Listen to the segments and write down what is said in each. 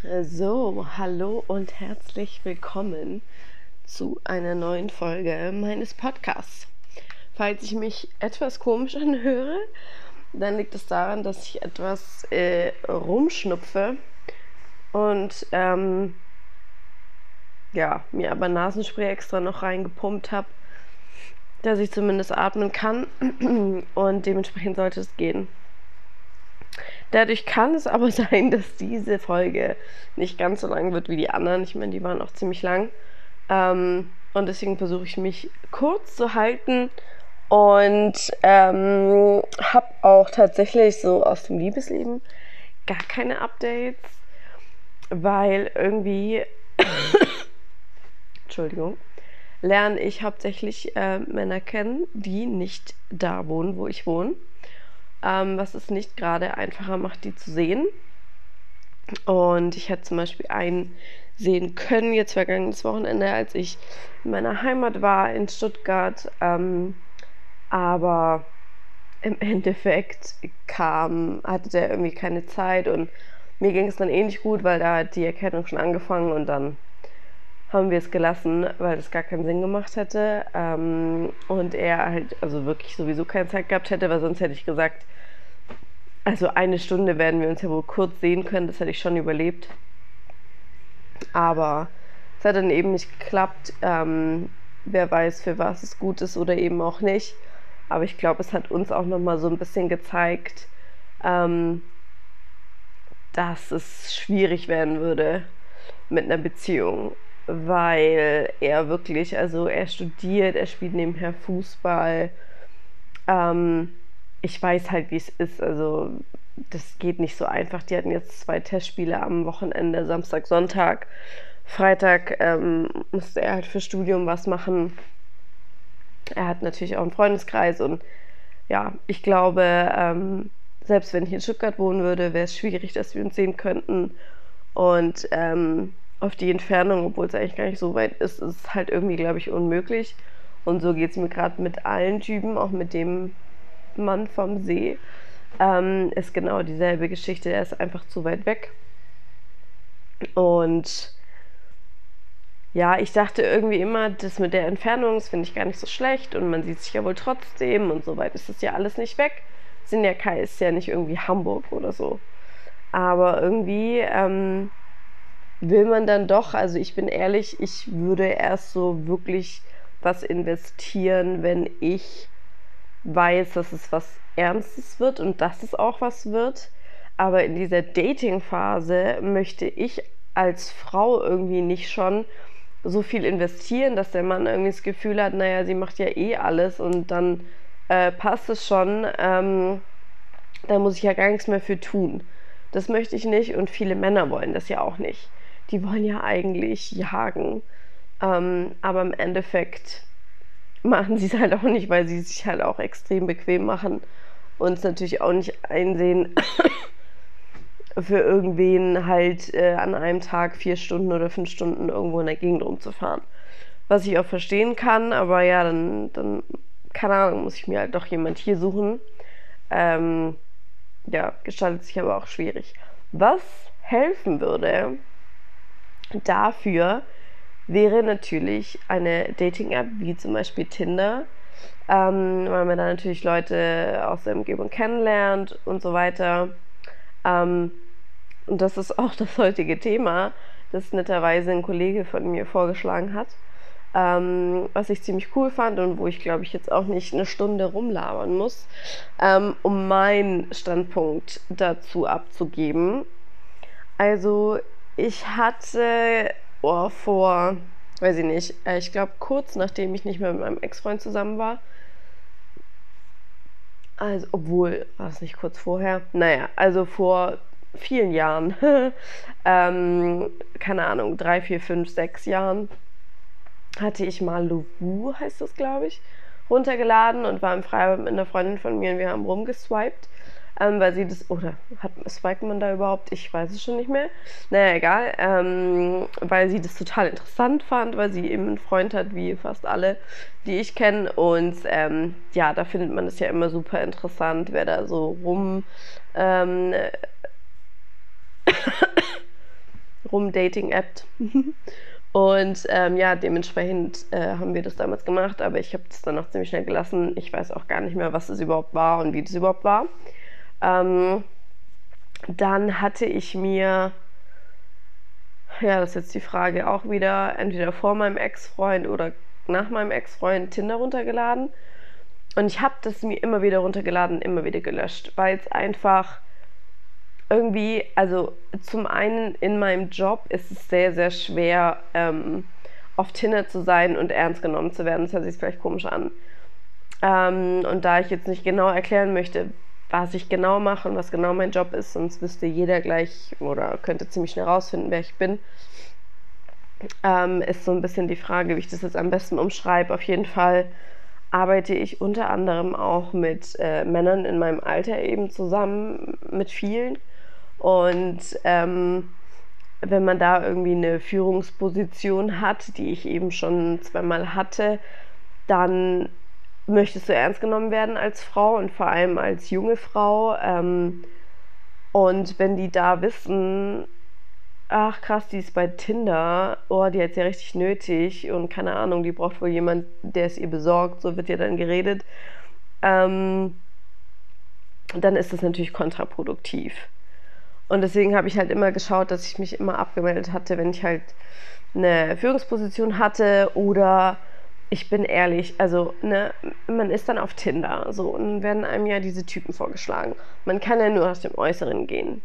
So, hallo und herzlich willkommen zu einer neuen Folge meines Podcasts. Falls ich mich etwas komisch anhöre, dann liegt es daran, dass ich etwas äh, rumschnupfe und ähm, ja, mir aber Nasenspray extra noch reingepumpt habe, dass ich zumindest atmen kann und dementsprechend sollte es gehen. Dadurch kann es aber sein, dass diese Folge nicht ganz so lang wird wie die anderen. Ich meine, die waren auch ziemlich lang. Ähm, und deswegen versuche ich mich kurz zu halten und ähm, habe auch tatsächlich so aus dem Liebesleben gar keine Updates, weil irgendwie, Entschuldigung, lerne ich hauptsächlich äh, Männer kennen, die nicht da wohnen, wo ich wohne ähm, was es nicht gerade einfacher macht, die zu sehen. Und ich hätte zum Beispiel einen sehen können, jetzt vergangenes Wochenende, als ich in meiner Heimat war, in Stuttgart. Ähm, aber im Endeffekt kam, hatte der irgendwie keine Zeit und mir ging es dann ähnlich gut, weil da hat die Erkennung schon angefangen und dann haben wir es gelassen, weil das gar keinen Sinn gemacht hätte. Ähm, und er halt, also wirklich sowieso keine Zeit gehabt hätte, weil sonst hätte ich gesagt, also eine Stunde werden wir uns ja wohl kurz sehen können, das hätte ich schon überlebt. Aber es hat dann eben nicht geklappt. Ähm, wer weiß, für was es gut ist oder eben auch nicht. Aber ich glaube, es hat uns auch nochmal so ein bisschen gezeigt, ähm, dass es schwierig werden würde mit einer Beziehung weil er wirklich, also er studiert, er spielt nebenher Fußball. Ähm, ich weiß halt, wie es ist. Also das geht nicht so einfach. Die hatten jetzt zwei Testspiele am Wochenende, Samstag, Sonntag. Freitag ähm, musste er halt für Studium was machen. Er hat natürlich auch einen Freundeskreis und ja, ich glaube, ähm, selbst wenn ich in Stuttgart wohnen würde, wäre es schwierig, dass wir uns sehen könnten. Und ähm, auf die Entfernung, obwohl es eigentlich gar nicht so weit ist, ist halt irgendwie, glaube ich, unmöglich. Und so geht es mir gerade mit allen Typen, auch mit dem Mann vom See. Ähm, ist genau dieselbe Geschichte. Er ist einfach zu weit weg. Und ja, ich dachte irgendwie immer, das mit der Entfernung, das finde ich gar nicht so schlecht und man sieht sich ja wohl trotzdem und so weit ist das ja alles nicht weg. Sind ja Kai ist ja nicht irgendwie Hamburg oder so. Aber irgendwie ähm, will man dann doch, also ich bin ehrlich, ich würde erst so wirklich was investieren, wenn ich weiß, dass es was Ernstes wird und dass es auch was wird. Aber in dieser Dating-Phase möchte ich als Frau irgendwie nicht schon so viel investieren, dass der Mann irgendwie das Gefühl hat, naja, sie macht ja eh alles und dann äh, passt es schon. Ähm, da muss ich ja gar nichts mehr für tun. Das möchte ich nicht und viele Männer wollen das ja auch nicht die wollen ja eigentlich jagen. Ähm, aber im Endeffekt machen sie es halt auch nicht, weil sie sich halt auch extrem bequem machen und es natürlich auch nicht einsehen, für irgendwen halt äh, an einem Tag vier Stunden oder fünf Stunden irgendwo in der Gegend rumzufahren. Was ich auch verstehen kann, aber ja, dann, dann keine Ahnung, muss ich mir halt doch jemand hier suchen. Ähm, ja, gestaltet sich aber auch schwierig. Was helfen würde, Dafür wäre natürlich eine Dating-App wie zum Beispiel Tinder, ähm, weil man da natürlich Leute aus der Umgebung kennenlernt und so weiter. Ähm, und das ist auch das heutige Thema, das netterweise ein Kollege von mir vorgeschlagen hat, ähm, was ich ziemlich cool fand und wo ich glaube ich jetzt auch nicht eine Stunde rumlabern muss, ähm, um meinen Standpunkt dazu abzugeben. Also ich hatte oh, vor, weiß ich nicht, äh, ich glaube kurz nachdem ich nicht mehr mit meinem Ex-Freund zusammen war, also obwohl, war es nicht kurz vorher? Naja, also vor vielen Jahren, ähm, keine Ahnung, drei, vier, fünf, sechs Jahren, hatte ich mal Lovu, heißt das, glaube ich, runtergeladen und war im Freibad mit einer Freundin von mir und wir haben rumgeswiped ähm, weil sie das, oder hat swiped man da überhaupt? Ich weiß es schon nicht mehr. Naja, egal, ähm, weil sie das total interessant fand, weil sie eben einen Freund hat, wie fast alle, die ich kenne. Und ähm, ja, da findet man es ja immer super interessant, wer da so rum. Ähm, rum-Dating-App. Und ähm, ja, dementsprechend äh, haben wir das damals gemacht, aber ich habe das dann auch ziemlich schnell gelassen. Ich weiß auch gar nicht mehr, was es überhaupt war und wie das überhaupt war. Ähm, dann hatte ich mir, ja, das ist jetzt die Frage auch wieder, entweder vor meinem Ex-Freund oder nach meinem Ex-Freund Tinder runtergeladen. Und ich habe das mir immer wieder runtergeladen, immer wieder gelöscht, weil es einfach irgendwie, also zum einen in meinem Job ist es sehr, sehr schwer, ähm, auf Tinder zu sein und ernst genommen zu werden. Das hört sich vielleicht komisch an. Ähm, und da ich jetzt nicht genau erklären möchte, was ich genau mache und was genau mein Job ist, sonst wüsste jeder gleich oder könnte ziemlich schnell rausfinden, wer ich bin, ähm, ist so ein bisschen die Frage, wie ich das jetzt am besten umschreibe. Auf jeden Fall arbeite ich unter anderem auch mit äh, Männern in meinem Alter eben zusammen, mit vielen. Und ähm, wenn man da irgendwie eine Führungsposition hat, die ich eben schon zweimal hatte, dann möchtest du ernst genommen werden als Frau und vor allem als junge Frau. Ähm, und wenn die da wissen, ach krass, die ist bei Tinder, oh, die hat es ja richtig nötig und keine Ahnung, die braucht wohl jemand, der es ihr besorgt, so wird ja dann geredet, ähm, dann ist das natürlich kontraproduktiv. Und deswegen habe ich halt immer geschaut, dass ich mich immer abgemeldet hatte, wenn ich halt eine Führungsposition hatte oder ich bin ehrlich, also ne, man ist dann auf Tinder so und werden einem ja diese Typen vorgeschlagen. Man kann ja nur aus dem Äußeren gehen.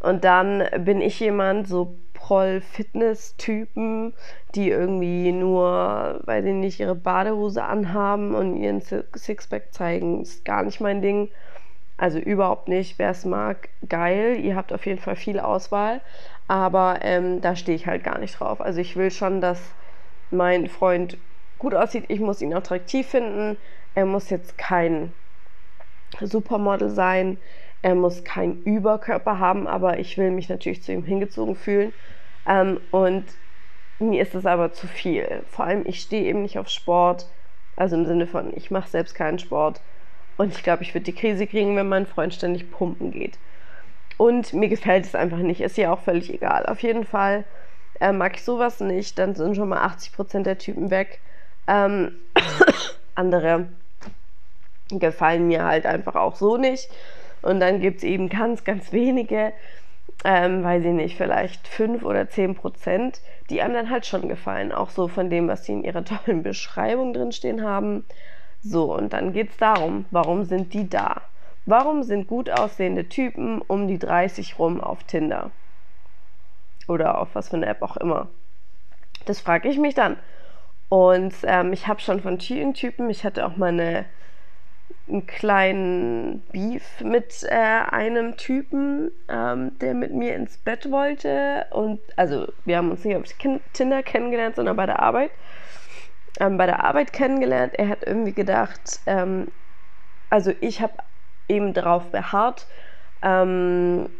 Und dann bin ich jemand, so Proll-Fitness-Typen, die irgendwie nur, weil sie nicht ihre Badehose anhaben und ihren Sixpack zeigen, ist gar nicht mein Ding. Also überhaupt nicht. Wer es mag, geil. Ihr habt auf jeden Fall viel Auswahl. Aber ähm, da stehe ich halt gar nicht drauf. Also ich will schon, dass mein Freund gut aussieht. Ich muss ihn attraktiv finden. Er muss jetzt kein Supermodel sein. Er muss keinen Überkörper haben, aber ich will mich natürlich zu ihm hingezogen fühlen. Ähm, und mir ist es aber zu viel. Vor allem, ich stehe eben nicht auf Sport. Also im Sinne von, ich mache selbst keinen Sport. Und ich glaube, ich würde die Krise kriegen, wenn mein Freund ständig pumpen geht. Und mir gefällt es einfach nicht. Ist ja auch völlig egal. Auf jeden Fall äh, mag ich sowas nicht. Dann sind schon mal 80% der Typen weg. Ähm, andere gefallen mir halt einfach auch so nicht. Und dann gibt es eben ganz, ganz wenige, ähm, weiß ich nicht, vielleicht 5 oder 10 Prozent, die anderen halt schon gefallen. Auch so von dem, was sie in ihrer tollen Beschreibung drinstehen haben. So, und dann geht es darum, warum sind die da? Warum sind gut aussehende Typen um die 30 rum auf Tinder? Oder auf was für eine App auch immer. Das frage ich mich dann. Und ähm, ich habe schon von vielen Typen, ich hatte auch mal eine, einen kleinen Beef mit äh, einem Typen, ähm, der mit mir ins Bett wollte. Und also wir haben uns nicht auf Tinder kennengelernt, sondern bei der Arbeit ähm, bei der Arbeit kennengelernt. Er hat irgendwie gedacht, ähm, also ich habe eben darauf beharrt, ähm,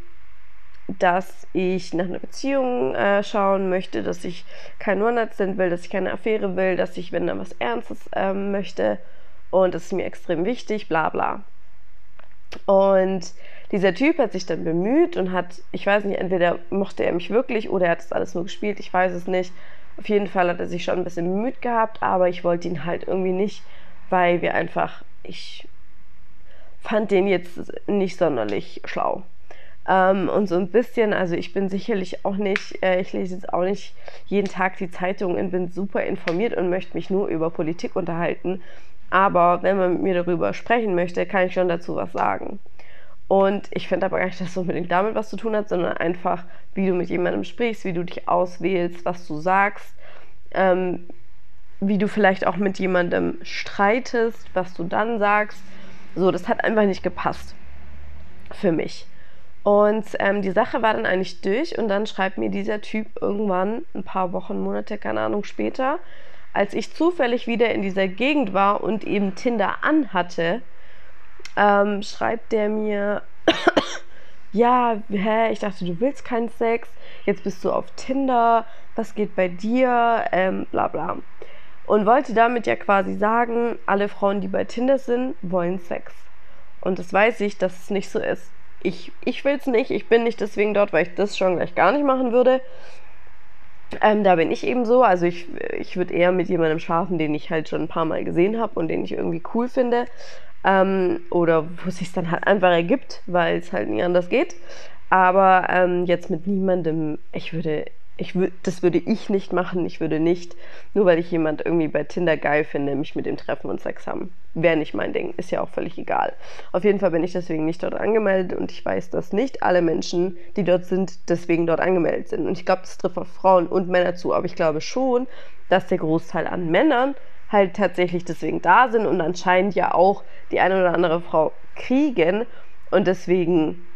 dass ich nach einer Beziehung äh, schauen möchte, dass ich kein One-Night-Stand will, dass ich keine Affäre will, dass ich, wenn dann was Ernstes ähm, möchte und das ist mir extrem wichtig, bla bla. Und dieser Typ hat sich dann bemüht und hat, ich weiß nicht, entweder mochte er mich wirklich oder er hat es alles nur gespielt, ich weiß es nicht, auf jeden Fall hat er sich schon ein bisschen bemüht gehabt, aber ich wollte ihn halt irgendwie nicht, weil wir einfach, ich fand den jetzt nicht sonderlich schlau. Ähm, und so ein bisschen, also ich bin sicherlich auch nicht, äh, ich lese jetzt auch nicht jeden Tag die Zeitung und bin super informiert und möchte mich nur über Politik unterhalten. Aber wenn man mit mir darüber sprechen möchte, kann ich schon dazu was sagen. Und ich finde aber gar nicht, dass es unbedingt damit was zu tun hat, sondern einfach, wie du mit jemandem sprichst, wie du dich auswählst, was du sagst, ähm, wie du vielleicht auch mit jemandem streitest, was du dann sagst. So, das hat einfach nicht gepasst für mich. Und ähm, die Sache war dann eigentlich durch und dann schreibt mir dieser Typ irgendwann, ein paar Wochen, Monate, keine Ahnung, später, als ich zufällig wieder in dieser Gegend war und eben Tinder anhatte, ähm, schreibt der mir, ja, hä, ich dachte, du willst keinen Sex, jetzt bist du auf Tinder, was geht bei dir, ähm, bla bla. Und wollte damit ja quasi sagen, alle Frauen, die bei Tinder sind, wollen Sex. Und das weiß ich, dass es nicht so ist. Ich, ich will es nicht, ich bin nicht deswegen dort, weil ich das schon gleich gar nicht machen würde. Ähm, da bin ich eben so. Also ich, ich würde eher mit jemandem schlafen, den ich halt schon ein paar Mal gesehen habe und den ich irgendwie cool finde. Ähm, oder wo es sich dann halt einfach ergibt, weil es halt nie anders geht. Aber ähm, jetzt mit niemandem, ich würde ich das würde ich nicht machen. Ich würde nicht, nur weil ich jemand irgendwie bei Tinder geil finde, mich mit dem treffen und Sex haben. Wäre nicht mein Ding, ist ja auch völlig egal. Auf jeden Fall bin ich deswegen nicht dort angemeldet und ich weiß, dass nicht alle Menschen, die dort sind, deswegen dort angemeldet sind. Und ich glaube, das trifft auf Frauen und Männer zu, aber ich glaube schon, dass der Großteil an Männern halt tatsächlich deswegen da sind und anscheinend ja auch die eine oder andere Frau kriegen und deswegen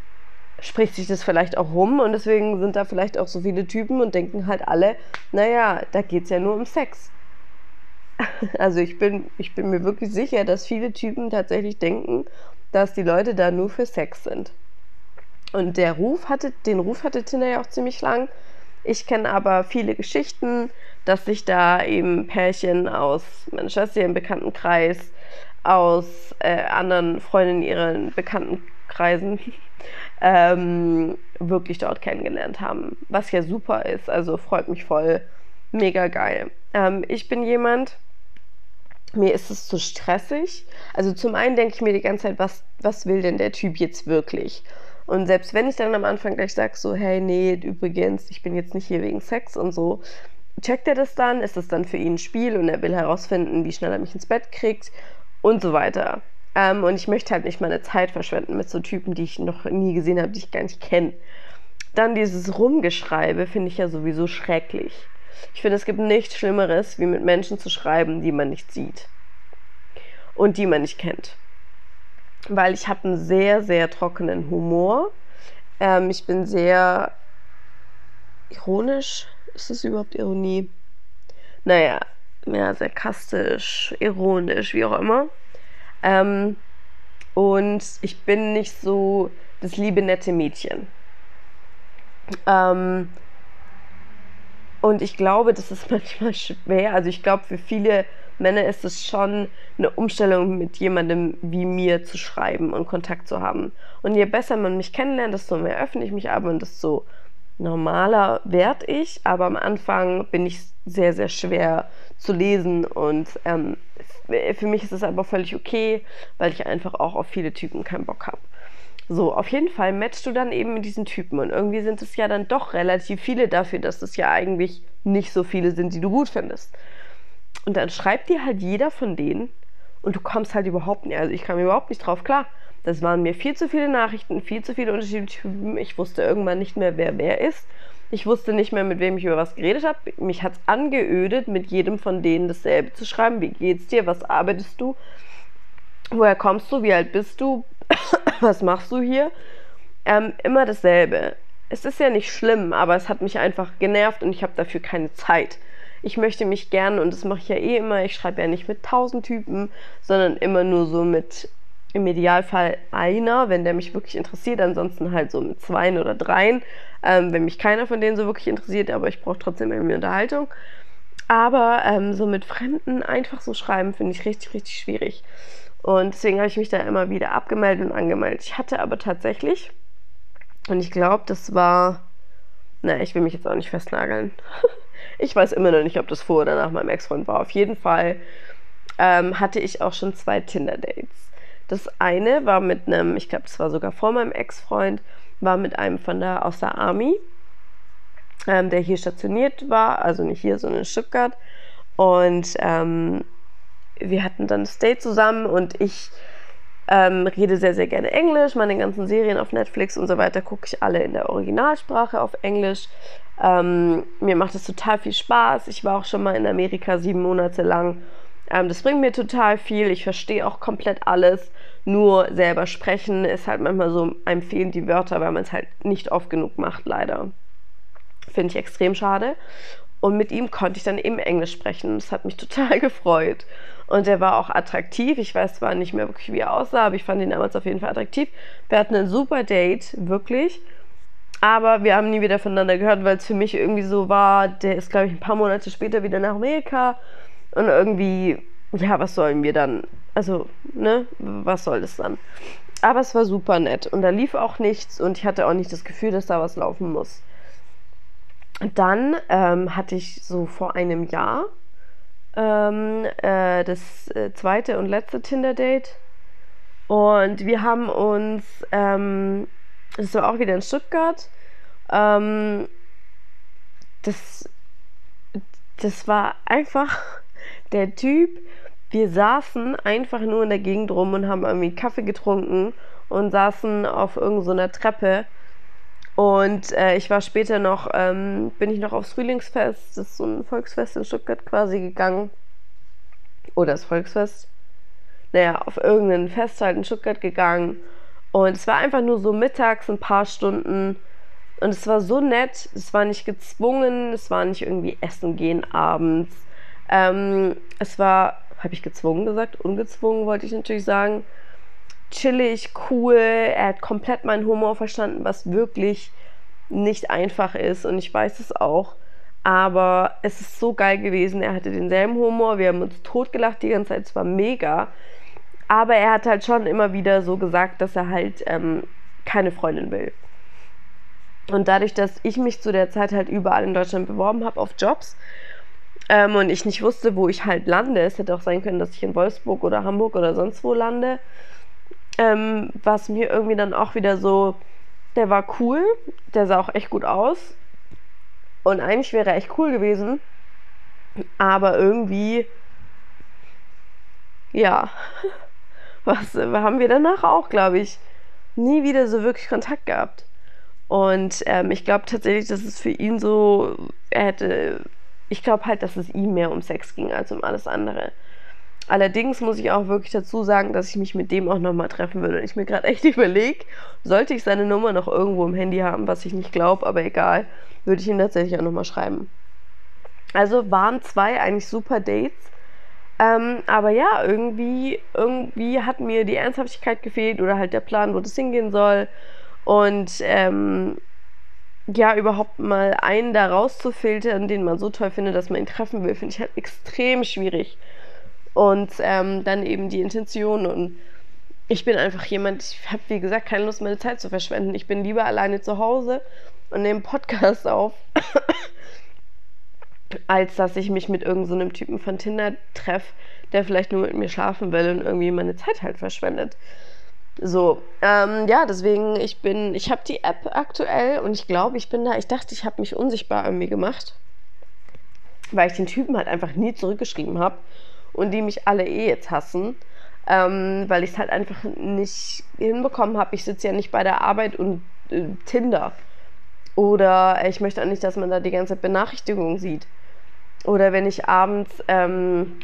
spricht sich das vielleicht auch rum und deswegen sind da vielleicht auch so viele Typen und denken halt alle, naja, da geht es ja nur um Sex. Also ich bin, ich bin mir wirklich sicher, dass viele Typen tatsächlich denken, dass die Leute da nur für Sex sind. Und der Ruf hatte, den Ruf hatte Tinder ja auch ziemlich lang. Ich kenne aber viele Geschichten, dass sich da eben Pärchen aus Manchester im Bekanntenkreis, aus äh, anderen Freundinnen ihren Bekanntenkreisen ähm, wirklich dort kennengelernt haben. Was ja super ist, also freut mich voll. Mega geil. Ähm, ich bin jemand, mir ist es zu stressig. Also zum einen denke ich mir die ganze Zeit, was, was will denn der Typ jetzt wirklich? Und selbst wenn ich dann am Anfang gleich sage, so, hey, nee, übrigens, ich bin jetzt nicht hier wegen Sex und so, checkt er das dann? Ist das dann für ihn ein Spiel und er will herausfinden, wie schnell er mich ins Bett kriegt und so weiter. Ähm, und ich möchte halt nicht meine Zeit verschwenden mit so Typen, die ich noch nie gesehen habe, die ich gar nicht kenne. Dann dieses Rumgeschreibe finde ich ja sowieso schrecklich. Ich finde, es gibt nichts Schlimmeres, wie mit Menschen zu schreiben, die man nicht sieht und die man nicht kennt. Weil ich habe einen sehr, sehr trockenen Humor. Ähm, ich bin sehr ironisch. Ist das überhaupt Ironie? Naja, mehr sarkastisch, ironisch, wie auch immer. Ähm, und ich bin nicht so das liebe, nette Mädchen. Ähm, und ich glaube, das ist manchmal schwer. Also ich glaube, für viele Männer ist es schon eine Umstellung, mit jemandem wie mir zu schreiben und Kontakt zu haben. Und je besser man mich kennenlernt, desto mehr öffne ich mich aber und desto normaler werde ich. Aber am Anfang bin ich sehr, sehr schwer zu lesen und ähm, für mich ist es aber völlig okay, weil ich einfach auch auf viele Typen keinen Bock habe. So, auf jeden Fall matchst du dann eben mit diesen Typen und irgendwie sind es ja dann doch relativ viele dafür, dass es ja eigentlich nicht so viele sind, die du gut findest. Und dann schreibt dir halt jeder von denen und du kommst halt überhaupt nicht, also ich kam überhaupt nicht drauf klar. Das waren mir viel zu viele Nachrichten, viel zu viele unterschiedliche Typen. Ich wusste irgendwann nicht mehr, wer wer ist. Ich wusste nicht mehr, mit wem ich über was geredet habe. Mich hat es angeödet, mit jedem von denen dasselbe zu schreiben. Wie geht's dir? Was arbeitest du? Woher kommst du? Wie alt bist du? was machst du hier? Ähm, immer dasselbe. Es ist ja nicht schlimm, aber es hat mich einfach genervt und ich habe dafür keine Zeit. Ich möchte mich gern, und das mache ich ja eh immer, ich schreibe ja nicht mit tausend Typen, sondern immer nur so mit im Idealfall einer, wenn der mich wirklich interessiert, ansonsten halt so mit zweien oder dreien, ähm, wenn mich keiner von denen so wirklich interessiert, aber ich brauche trotzdem irgendwie Unterhaltung. Aber ähm, so mit Fremden einfach so schreiben, finde ich richtig, richtig schwierig. Und deswegen habe ich mich da immer wieder abgemeldet und angemeldet. Ich hatte aber tatsächlich, und ich glaube, das war, naja, ich will mich jetzt auch nicht festnageln. ich weiß immer noch nicht, ob das vor oder nach meinem Ex-Freund war. Auf jeden Fall ähm, hatte ich auch schon zwei Tinder-Dates. Das eine war mit einem, ich glaube, das war sogar vor meinem Ex-Freund, war mit einem von der aus der Army, ähm, der hier stationiert war, also nicht hier, sondern in Stuttgart. Und ähm, wir hatten dann das Date zusammen und ich ähm, rede sehr, sehr gerne Englisch. Meine ganzen Serien auf Netflix und so weiter gucke ich alle in der Originalsprache auf Englisch. Ähm, mir macht es total viel Spaß. Ich war auch schon mal in Amerika sieben Monate lang ähm, das bringt mir total viel. Ich verstehe auch komplett alles. Nur selber sprechen ist halt manchmal so, einem fehlen die Wörter, weil man es halt nicht oft genug macht, leider. Finde ich extrem schade. Und mit ihm konnte ich dann eben Englisch sprechen. Das hat mich total gefreut. Und er war auch attraktiv. Ich weiß zwar nicht mehr wirklich, wie er aussah, aber ich fand ihn damals auf jeden Fall attraktiv. Wir hatten ein super Date, wirklich. Aber wir haben nie wieder voneinander gehört, weil es für mich irgendwie so war, der ist, glaube ich, ein paar Monate später wieder nach Amerika und irgendwie, ja, was sollen wir dann? Also, ne, was soll das dann? Aber es war super nett und da lief auch nichts und ich hatte auch nicht das Gefühl, dass da was laufen muss. Dann ähm, hatte ich so vor einem Jahr ähm, äh, das äh, zweite und letzte Tinder-Date. Und wir haben uns, ähm, war auch wieder in Stuttgart, ähm, das, das war einfach der Typ, wir saßen einfach nur in der Gegend rum und haben irgendwie Kaffee getrunken und saßen auf irgendeiner so Treppe und äh, ich war später noch, ähm, bin ich noch aufs Frühlingsfest, das ist so ein Volksfest in Stuttgart quasi gegangen. Oder das Volksfest. Naja, auf irgendein Fest halt in Stuttgart gegangen. Und es war einfach nur so mittags ein paar Stunden. Und es war so nett. Es war nicht gezwungen. Es war nicht irgendwie essen gehen abends. Ähm, es war, habe ich gezwungen gesagt? Ungezwungen wollte ich natürlich sagen chillig, cool. Er hat komplett meinen Humor verstanden, was wirklich nicht einfach ist. Und ich weiß es auch. Aber es ist so geil gewesen. Er hatte denselben Humor. Wir haben uns totgelacht die ganze Zeit. Es war mega. Aber er hat halt schon immer wieder so gesagt, dass er halt ähm, keine Freundin will. Und dadurch, dass ich mich zu der Zeit halt überall in Deutschland beworben habe auf Jobs ähm, und ich nicht wusste, wo ich halt lande, es hätte auch sein können, dass ich in Wolfsburg oder Hamburg oder sonst wo lande, ähm, was mir irgendwie dann auch wieder so, der war cool, der sah auch echt gut aus. Und eigentlich wäre er echt cool gewesen. Aber irgendwie, ja, was haben wir danach auch, glaube ich, nie wieder so wirklich Kontakt gehabt. Und ähm, ich glaube tatsächlich, dass es für ihn so, er hätte, ich glaube halt, dass es ihm mehr um Sex ging als um alles andere. Allerdings muss ich auch wirklich dazu sagen, dass ich mich mit dem auch nochmal treffen würde. Und ich mir gerade echt überlege, sollte ich seine Nummer noch irgendwo im Handy haben, was ich nicht glaube, aber egal, würde ich ihm tatsächlich auch nochmal schreiben. Also waren zwei eigentlich super Dates. Ähm, aber ja, irgendwie, irgendwie hat mir die Ernsthaftigkeit gefehlt oder halt der Plan, wo das hingehen soll. Und ähm, ja, überhaupt mal einen da rauszufiltern, den man so toll findet, dass man ihn treffen will, finde ich halt extrem schwierig und ähm, dann eben die Intention. Und ich bin einfach jemand, ich habe wie gesagt keine Lust, meine Zeit zu verschwenden. Ich bin lieber alleine zu Hause und nehme Podcast auf, als dass ich mich mit irgendeinem so Typen von Tinder treffe, der vielleicht nur mit mir schlafen will und irgendwie meine Zeit halt verschwendet. So, ähm, ja, deswegen, ich bin, ich habe die App aktuell und ich glaube, ich bin da, ich dachte, ich habe mich unsichtbar irgendwie gemacht, weil ich den Typen halt einfach nie zurückgeschrieben habe und die mich alle eh jetzt hassen, ähm, weil ich es halt einfach nicht hinbekommen habe. Ich sitze ja nicht bei der Arbeit und äh, Tinder. Oder ich möchte auch nicht, dass man da die ganze Zeit Benachrichtigungen sieht. Oder wenn ich abends ähm,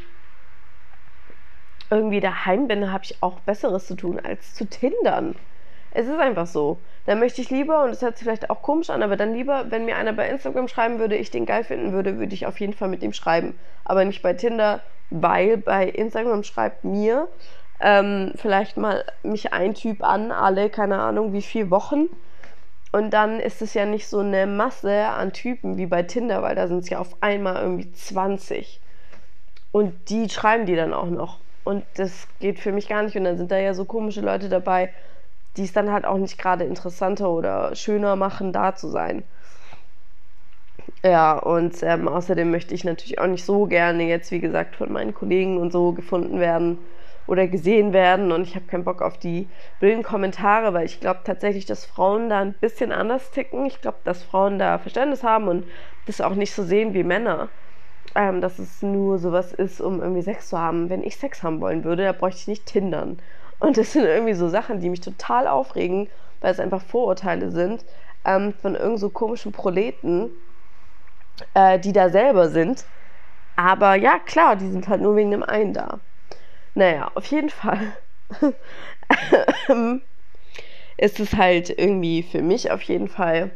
irgendwie daheim bin, habe ich auch Besseres zu tun, als zu tindern. Es ist einfach so. Dann möchte ich lieber, und das hört sich vielleicht auch komisch an, aber dann lieber, wenn mir einer bei Instagram schreiben würde, ich den geil finden würde, würde ich auf jeden Fall mit ihm schreiben. Aber nicht bei Tinder, weil bei Instagram schreibt mir ähm, vielleicht mal mich ein Typ an, alle, keine Ahnung, wie viele Wochen. Und dann ist es ja nicht so eine Masse an Typen wie bei Tinder, weil da sind es ja auf einmal irgendwie 20. Und die schreiben die dann auch noch. Und das geht für mich gar nicht. Und dann sind da ja so komische Leute dabei, die es dann halt auch nicht gerade interessanter oder schöner machen, da zu sein. Ja, und ähm, außerdem möchte ich natürlich auch nicht so gerne jetzt, wie gesagt, von meinen Kollegen und so gefunden werden oder gesehen werden. Und ich habe keinen Bock auf die blöden Kommentare, weil ich glaube tatsächlich, dass Frauen da ein bisschen anders ticken. Ich glaube, dass Frauen da Verständnis haben und das auch nicht so sehen wie Männer. Ähm, dass es nur sowas ist, um irgendwie Sex zu haben. Wenn ich Sex haben wollen würde, da bräuchte ich nicht Tindern. Und das sind irgendwie so Sachen, die mich total aufregen, weil es einfach Vorurteile sind ähm, von irgend so komischen Proleten äh, die da selber sind. Aber ja, klar, die sind halt nur wegen dem einen da. Naja, auf jeden Fall ist es halt irgendwie für mich auf jeden Fall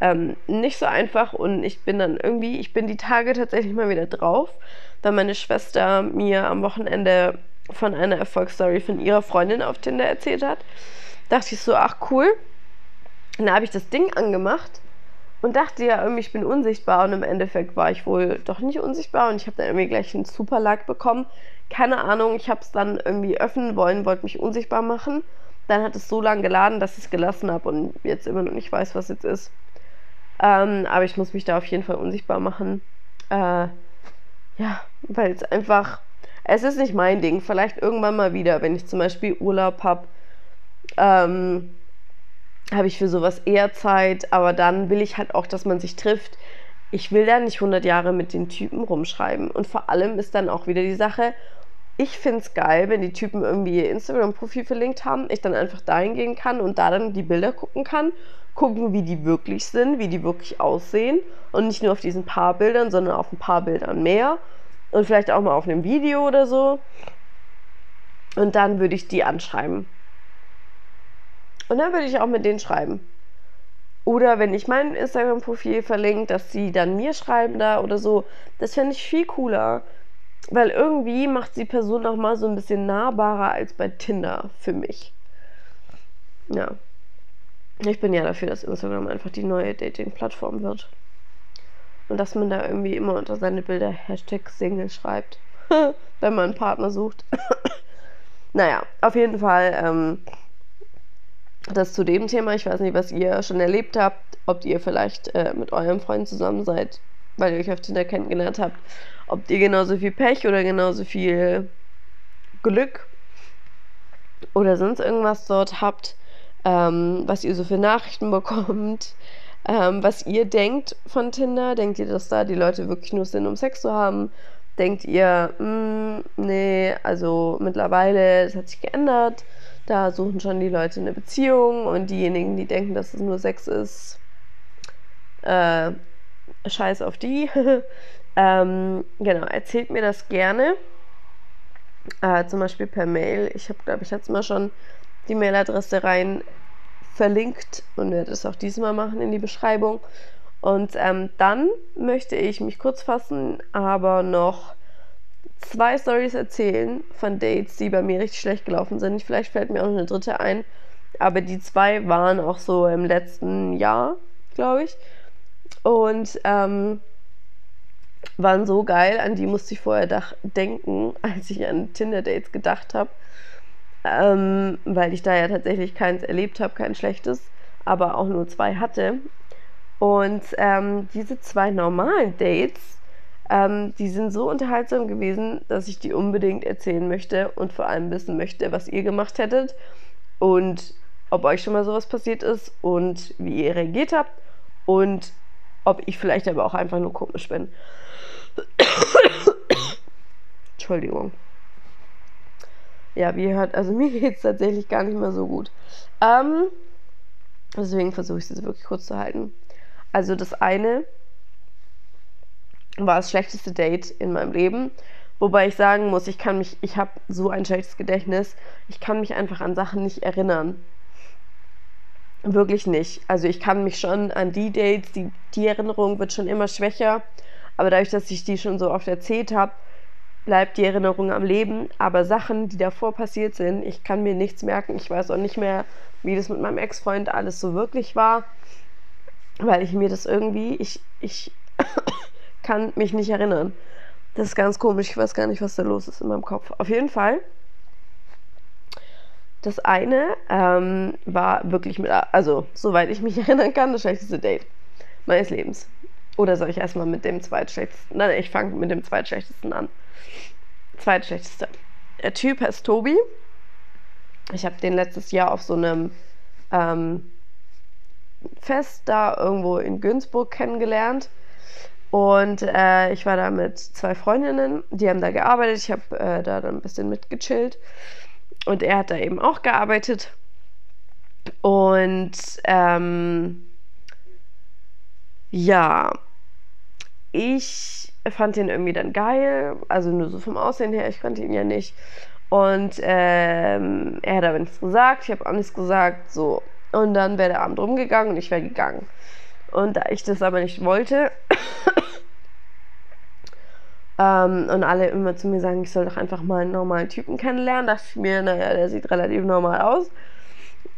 ähm, nicht so einfach und ich bin dann irgendwie, ich bin die Tage tatsächlich mal wieder drauf, weil meine Schwester mir am Wochenende von einer Erfolgsstory von ihrer Freundin auf Tinder erzählt hat. Dachte ich so, ach cool. Und da habe ich das Ding angemacht und dachte ja irgendwie, ich bin unsichtbar und im Endeffekt war ich wohl doch nicht unsichtbar und ich habe dann irgendwie gleich einen super Like bekommen. Keine Ahnung, ich habe es dann irgendwie öffnen wollen, wollte mich unsichtbar machen, Dann hat es so lange geladen, dass ich es gelassen habe und jetzt immer noch nicht weiß, was jetzt ist. Ähm, aber ich muss mich da auf jeden Fall unsichtbar machen. Äh, ja, weil es einfach, es ist nicht mein Ding. Vielleicht irgendwann mal wieder, wenn ich zum Beispiel Urlaub habe, ähm, habe ich für sowas eher Zeit. Aber dann will ich halt auch, dass man sich trifft. Ich will da nicht 100 Jahre mit den Typen rumschreiben. Und vor allem ist dann auch wieder die Sache, ich finde es geil, wenn die Typen irgendwie ihr Instagram-Profil verlinkt haben, ich dann einfach dahin gehen kann und da dann die Bilder gucken kann, gucken, wie die wirklich sind, wie die wirklich aussehen und nicht nur auf diesen paar Bildern, sondern auf ein paar Bildern mehr und vielleicht auch mal auf einem Video oder so. Und dann würde ich die anschreiben. Und dann würde ich auch mit denen schreiben. Oder wenn ich mein Instagram-Profil verlinke, dass sie dann mir schreiben da oder so. Das fände ich viel cooler. Weil irgendwie macht die Person noch mal so ein bisschen nahbarer als bei Tinder für mich. Ja. Ich bin ja dafür, dass Instagram einfach die neue Dating-Plattform wird. Und dass man da irgendwie immer unter seine Bilder Hashtag Single schreibt, wenn man einen Partner sucht. naja, auf jeden Fall ähm, das zu dem Thema. Ich weiß nicht, was ihr schon erlebt habt, ob ihr vielleicht äh, mit eurem Freund zusammen seid, weil ihr euch auf Tinder kennengelernt habt ob ihr genauso viel Pech oder genauso viel Glück oder sonst irgendwas dort habt, ähm, was ihr so für Nachrichten bekommt, ähm, was ihr denkt von Tinder. Denkt ihr, dass da die Leute wirklich nur sind, um Sex zu haben? Denkt ihr, mh, hm, nee, also mittlerweile, es hat sich geändert, da suchen schon die Leute eine Beziehung und diejenigen, die denken, dass es nur Sex ist, äh, scheiß auf die. Ähm, genau, erzählt mir das gerne. Äh, zum Beispiel per Mail. Ich habe, glaube ich, letztes Mal schon die Mailadresse rein verlinkt und werde es auch diesmal machen in die Beschreibung. Und ähm, dann möchte ich mich kurz fassen, aber noch zwei Stories erzählen von Dates, die bei mir richtig schlecht gelaufen sind. Vielleicht fällt mir auch noch eine dritte ein. Aber die zwei waren auch so im letzten Jahr, glaube ich. Und ähm, waren so geil, an die musste ich vorher denken, als ich an Tinder-Dates gedacht habe. Ähm, weil ich da ja tatsächlich keins erlebt habe, kein schlechtes, aber auch nur zwei hatte. Und ähm, diese zwei normalen Dates, ähm, die sind so unterhaltsam gewesen, dass ich die unbedingt erzählen möchte und vor allem wissen möchte, was ihr gemacht hättet und ob euch schon mal sowas passiert ist und wie ihr reagiert habt und ob ich vielleicht aber auch einfach nur komisch bin. Entschuldigung. Ja, wie ihr hört, also mir geht es tatsächlich gar nicht mehr so gut. Ähm, deswegen versuche ich es jetzt wirklich kurz zu halten. Also das eine war das schlechteste Date in meinem Leben. Wobei ich sagen muss, ich kann mich, ich habe so ein schlechtes Gedächtnis, ich kann mich einfach an Sachen nicht erinnern. Wirklich nicht. Also ich kann mich schon an die Dates, die, die Erinnerung wird schon immer schwächer. Aber dadurch, dass ich die schon so oft erzählt habe, bleibt die Erinnerung am Leben. Aber Sachen, die davor passiert sind, ich kann mir nichts merken. Ich weiß auch nicht mehr, wie das mit meinem Ex-Freund alles so wirklich war, weil ich mir das irgendwie, ich, ich kann mich nicht erinnern. Das ist ganz komisch. Ich weiß gar nicht, was da los ist in meinem Kopf. Auf jeden Fall. Das eine ähm, war wirklich mit, also soweit ich mich erinnern kann, das schlechteste Date meines Lebens. Oder soll ich erstmal mit dem zweitschlechtesten? Nein, ich fange mit dem zweitschlechtesten an. Zweitschlechteste. Der Typ heißt Tobi. Ich habe den letztes Jahr auf so einem ähm, Fest da irgendwo in Günzburg kennengelernt. Und äh, ich war da mit zwei Freundinnen, die haben da gearbeitet. Ich habe äh, da dann ein bisschen mitgechillt. Und er hat da eben auch gearbeitet. Und ähm, ja, ich fand ihn irgendwie dann geil, also nur so vom Aussehen her, ich kannte ihn ja nicht. Und ähm, er hat aber nichts gesagt, ich habe auch nichts gesagt, so. Und dann wäre der Abend rumgegangen und ich wäre gegangen. Und da ich das aber nicht wollte ähm, und alle immer zu mir sagen, ich soll doch einfach mal einen normalen Typen kennenlernen, dachte ich mir, naja, der sieht relativ normal aus.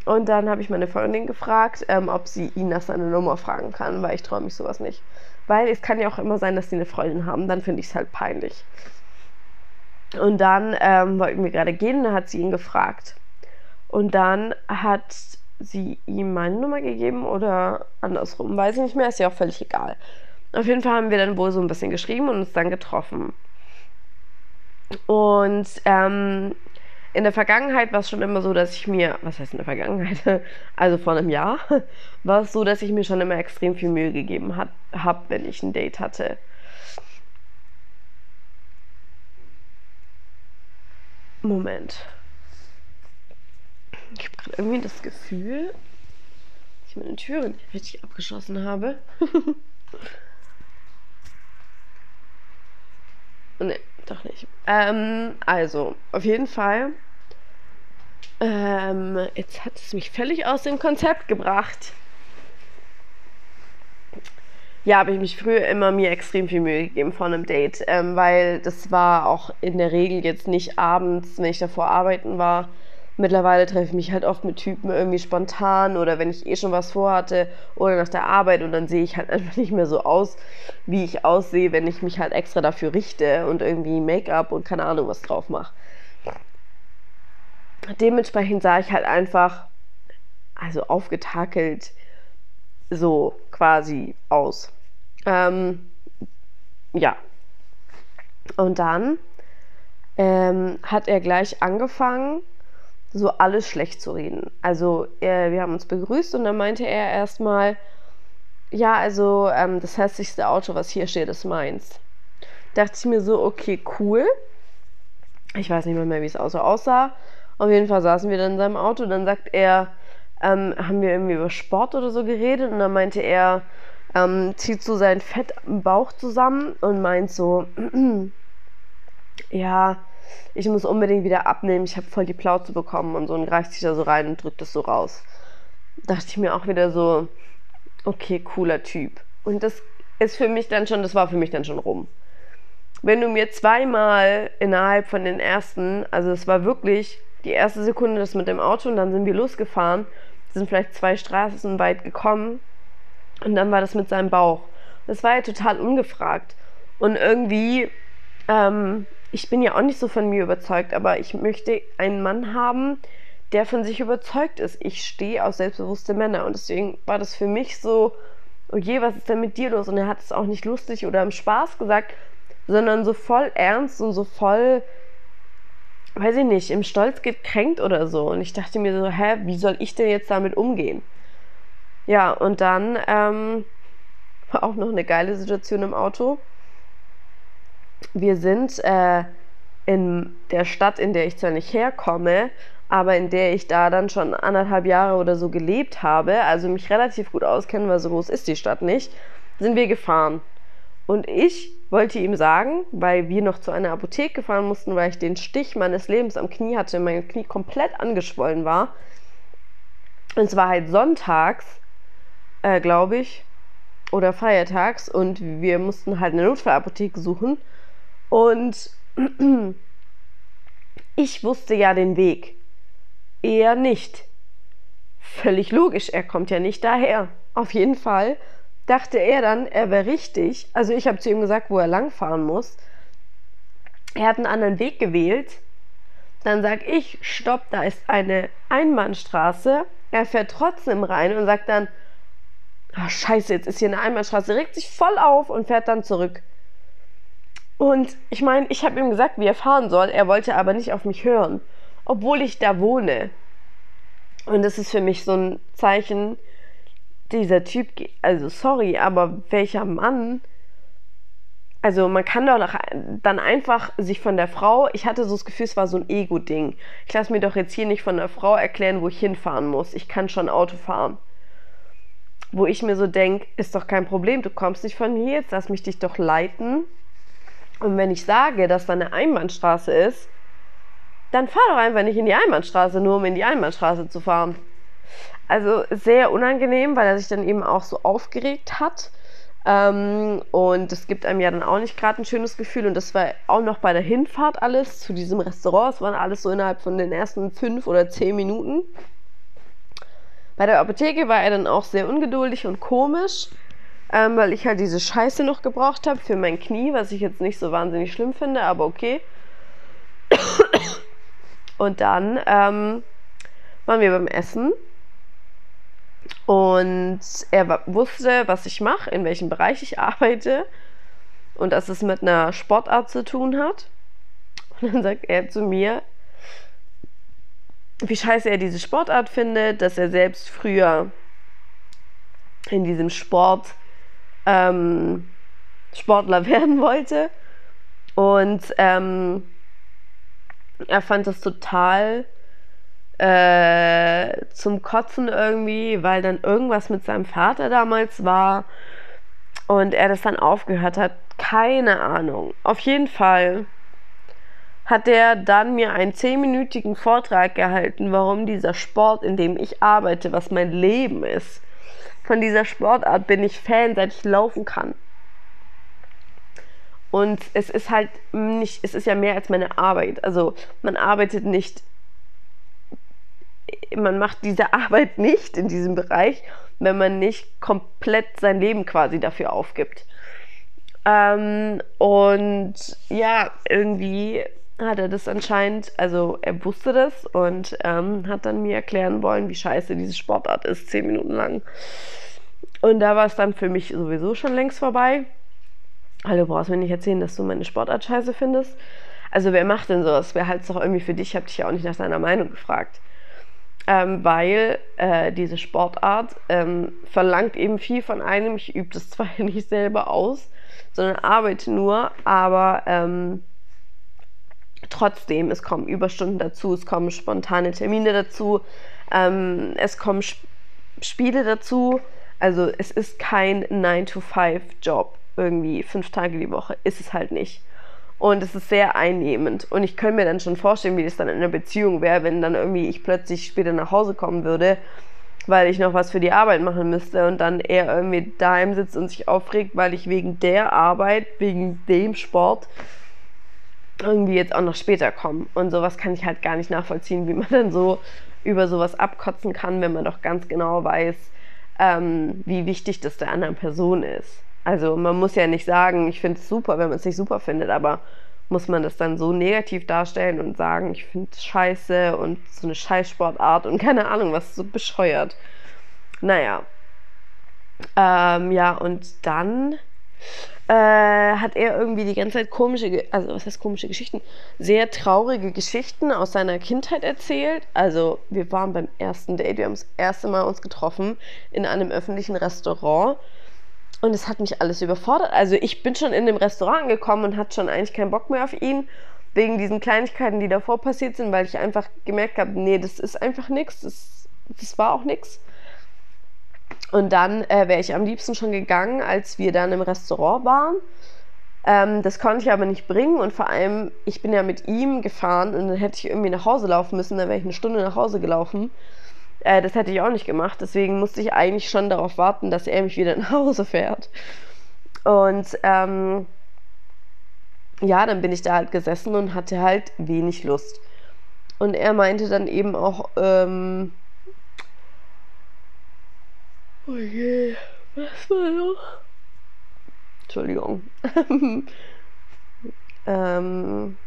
Und dann habe ich meine Freundin gefragt, ähm, ob sie ihn nach seiner Nummer fragen kann, weil ich traue mich sowas nicht. Weil es kann ja auch immer sein, dass sie eine Freundin haben, dann finde ich es halt peinlich. Und dann ähm, wollten wir gerade gehen, dann hat sie ihn gefragt. Und dann hat sie ihm meine Nummer gegeben oder andersrum, weiß ich nicht mehr, ist ja auch völlig egal. Auf jeden Fall haben wir dann wohl so ein bisschen geschrieben und uns dann getroffen. Und ähm, in der Vergangenheit war es schon immer so, dass ich mir, was heißt in der Vergangenheit, also vor einem Jahr, war es so, dass ich mir schon immer extrem viel Mühe gegeben habe, wenn ich ein Date hatte. Moment. Ich habe gerade irgendwie das Gefühl, dass ich meine Türe nicht richtig abgeschlossen habe. ne, doch nicht. Ähm, also, auf jeden Fall. Ähm, jetzt hat es mich völlig aus dem Konzept gebracht. Ja, habe ich mich früher immer mir extrem viel Mühe gegeben vor einem Date, ähm, weil das war auch in der Regel jetzt nicht abends, wenn ich davor arbeiten war, Mittlerweile treffe ich mich halt oft mit Typen irgendwie spontan oder wenn ich eh schon was vorhatte oder nach der Arbeit und dann sehe ich halt einfach nicht mehr so aus, wie ich aussehe, wenn ich mich halt extra dafür richte und irgendwie Make-up und keine Ahnung was drauf mache. Dementsprechend sah ich halt einfach, also aufgetakelt, so quasi aus. Ähm, ja. Und dann ähm, hat er gleich angefangen, so alles schlecht zu reden. Also äh, wir haben uns begrüßt und dann meinte er erstmal, ja, also ähm, das hässlichste Auto, was hier steht, ist meins. Dachte ich mir so, okay, cool. Ich weiß nicht mal mehr, wie es Auto aussah. Auf jeden Fall saßen wir dann in seinem Auto. Dann sagt er, ähm, haben wir irgendwie über Sport oder so geredet und dann meinte er, ähm, zieht so seinen Fett im Bauch zusammen und meint so, ja, ich muss unbedingt wieder abnehmen, ich habe voll die Plauze bekommen und so und greift sich da so rein und drückt das so raus. Dachte ich mir auch wieder so, okay, cooler Typ. Und das ist für mich dann schon, das war für mich dann schon rum. Wenn du mir zweimal innerhalb von den ersten, also es war wirklich die erste Sekunde das mit dem Auto und dann sind wir losgefahren, sind vielleicht zwei Straßen weit gekommen und dann war das mit seinem Bauch. Das war ja total ungefragt. Und irgendwie ähm, ich bin ja auch nicht so von mir überzeugt, aber ich möchte einen Mann haben, der von sich überzeugt ist. Ich stehe auf selbstbewusste Männer und deswegen war das für mich so, oh je, was ist denn mit dir los? Und er hat es auch nicht lustig oder im Spaß gesagt, sondern so voll ernst und so voll, weiß ich nicht, im Stolz gekränkt oder so. Und ich dachte mir so, hä, wie soll ich denn jetzt damit umgehen? Ja, und dann ähm, war auch noch eine geile Situation im Auto wir sind äh, in der Stadt, in der ich zwar nicht herkomme, aber in der ich da dann schon anderthalb Jahre oder so gelebt habe, also mich relativ gut auskenne, weil so groß ist die Stadt nicht, sind wir gefahren. Und ich wollte ihm sagen, weil wir noch zu einer Apotheke fahren mussten, weil ich den Stich meines Lebens am Knie hatte, mein Knie komplett angeschwollen war. Und es war halt sonntags, äh, glaube ich, oder feiertags und wir mussten halt eine Notfallapotheke suchen. Und ich wusste ja den Weg. Er nicht. Völlig logisch, er kommt ja nicht daher. Auf jeden Fall dachte er dann, er wäre richtig. Also ich habe zu ihm gesagt, wo er langfahren muss. Er hat einen anderen Weg gewählt. Dann sage ich, stopp, da ist eine Einbahnstraße. Er fährt trotzdem rein und sagt dann, oh, scheiße, jetzt ist hier eine Einbahnstraße, regt sich voll auf und fährt dann zurück. Und ich meine, ich habe ihm gesagt, wie er fahren soll. Er wollte aber nicht auf mich hören, obwohl ich da wohne. Und das ist für mich so ein Zeichen, dieser Typ, also sorry, aber welcher Mann, also man kann doch dann einfach sich von der Frau, ich hatte so das Gefühl, es war so ein Ego-Ding. Ich lasse mir doch jetzt hier nicht von der Frau erklären, wo ich hinfahren muss. Ich kann schon Auto fahren. Wo ich mir so denke, ist doch kein Problem, du kommst nicht von hier, jetzt lass mich dich doch leiten und wenn ich sage, dass da eine Einbahnstraße ist, dann fahr doch einfach nicht in die Einbahnstraße, nur um in die Einbahnstraße zu fahren. Also sehr unangenehm, weil er sich dann eben auch so aufgeregt hat. Ähm, und es gibt einem ja dann auch nicht gerade ein schönes Gefühl. Und das war auch noch bei der Hinfahrt alles zu diesem Restaurant. Es waren alles so innerhalb von den ersten fünf oder zehn Minuten. Bei der Apotheke war er dann auch sehr ungeduldig und komisch ähm, weil ich halt diese Scheiße noch gebraucht habe für mein Knie, was ich jetzt nicht so wahnsinnig schlimm finde, aber okay. Und dann ähm, waren wir beim Essen und er wusste, was ich mache, in welchem Bereich ich arbeite und dass es mit einer Sportart zu tun hat. Und dann sagt er zu mir, wie scheiße er diese Sportart findet, dass er selbst früher in diesem Sport ähm, Sportler werden wollte. Und ähm, er fand das total äh, zum Kotzen irgendwie, weil dann irgendwas mit seinem Vater damals war und er das dann aufgehört hat. Keine Ahnung. Auf jeden Fall hat er dann mir einen zehnminütigen Vortrag gehalten, warum dieser Sport, in dem ich arbeite, was mein Leben ist. Von dieser Sportart bin ich Fan, seit ich laufen kann. Und es ist halt nicht, es ist ja mehr als meine Arbeit. Also man arbeitet nicht, man macht diese Arbeit nicht in diesem Bereich, wenn man nicht komplett sein Leben quasi dafür aufgibt. Ähm, und ja, irgendwie hat er das anscheinend, also er wusste das und ähm, hat dann mir erklären wollen, wie scheiße diese Sportart ist, zehn Minuten lang. Und da war es dann für mich sowieso schon längst vorbei. Also du brauchst mir nicht erzählen, dass du meine Sportart scheiße findest. Also wer macht denn sowas? Wer halt es doch irgendwie für dich? Ich habe dich ja auch nicht nach deiner Meinung gefragt. Ähm, weil äh, diese Sportart ähm, verlangt eben viel von einem. Ich übe das zwar nicht selber aus, sondern arbeite nur, aber ähm, trotzdem, es kommen Überstunden dazu, es kommen spontane Termine dazu, ähm, es kommen Sp Spiele dazu. Also es ist kein 9-to-5-Job irgendwie fünf Tage die Woche. Ist es halt nicht. Und es ist sehr einnehmend. Und ich könnte mir dann schon vorstellen, wie das dann in einer Beziehung wäre, wenn dann irgendwie ich plötzlich später nach Hause kommen würde, weil ich noch was für die Arbeit machen müsste und dann er irgendwie daheim sitzt und sich aufregt, weil ich wegen der Arbeit, wegen dem Sport irgendwie jetzt auch noch später komme. Und sowas kann ich halt gar nicht nachvollziehen, wie man dann so über sowas abkotzen kann, wenn man doch ganz genau weiß, ähm, wie wichtig das der anderen Person ist. Also man muss ja nicht sagen, ich finde es super, wenn man es nicht super findet, aber muss man das dann so negativ darstellen und sagen, ich finde es scheiße und so eine Scheißsportart und keine Ahnung, was so bescheuert. Naja. Ähm, ja, und dann äh, hat er irgendwie die ganze Zeit komische, also was heißt komische Geschichten? Sehr traurige Geschichten aus seiner Kindheit erzählt. Also wir waren beim ersten Date, wir haben das erste Mal uns getroffen in einem öffentlichen Restaurant und es hat mich alles überfordert. Also ich bin schon in dem Restaurant angekommen und hatte schon eigentlich keinen Bock mehr auf ihn, wegen diesen Kleinigkeiten, die davor passiert sind, weil ich einfach gemerkt habe, nee, das ist einfach nichts, das, das war auch nichts. Und dann äh, wäre ich am liebsten schon gegangen, als wir dann im Restaurant waren. Ähm, das konnte ich aber nicht bringen und vor allem, ich bin ja mit ihm gefahren und dann hätte ich irgendwie nach Hause laufen müssen, dann wäre ich eine Stunde nach Hause gelaufen. Äh, das hätte ich auch nicht gemacht. Deswegen musste ich eigentlich schon darauf warten, dass er mich wieder nach Hause fährt. Und ähm, ja, dann bin ich da halt gesessen und hatte halt wenig Lust. Und er meinte dann eben auch, ähm, oh je, was war noch? Entschuldigung. ähm,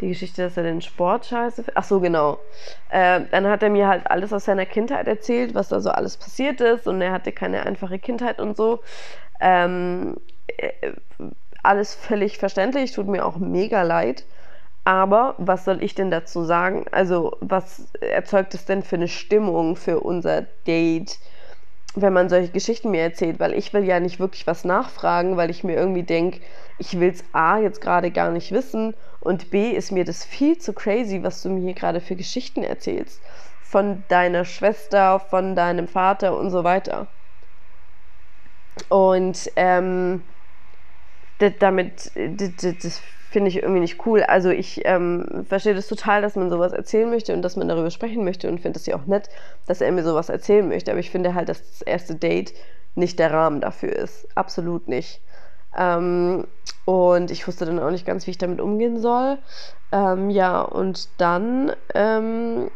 die Geschichte, dass er den Sport scheiße. Ach so, genau. Äh, dann hat er mir halt alles aus seiner Kindheit erzählt, was da so alles passiert ist und er hatte keine einfache Kindheit und so. Ähm, äh, alles völlig verständlich, tut mir auch mega leid. Aber was soll ich denn dazu sagen? Also, was erzeugt es denn für eine Stimmung für unser Date, wenn man solche Geschichten mir erzählt? Weil ich will ja nicht wirklich was nachfragen, weil ich mir irgendwie denke, ich will es A jetzt gerade gar nicht wissen und B ist mir das viel zu crazy, was du mir hier gerade für Geschichten erzählst. Von deiner Schwester, von deinem Vater und so weiter. Und ähm, damit, das finde ich irgendwie nicht cool. Also ich ähm, verstehe das total, dass man sowas erzählen möchte und dass man darüber sprechen möchte und finde es ja auch nett, dass er mir sowas erzählen möchte. Aber ich finde halt, dass das erste Date nicht der Rahmen dafür ist. Absolut nicht. Ähm, und ich wusste dann auch nicht ganz, wie ich damit umgehen soll. Ähm, ja, und dann ähm,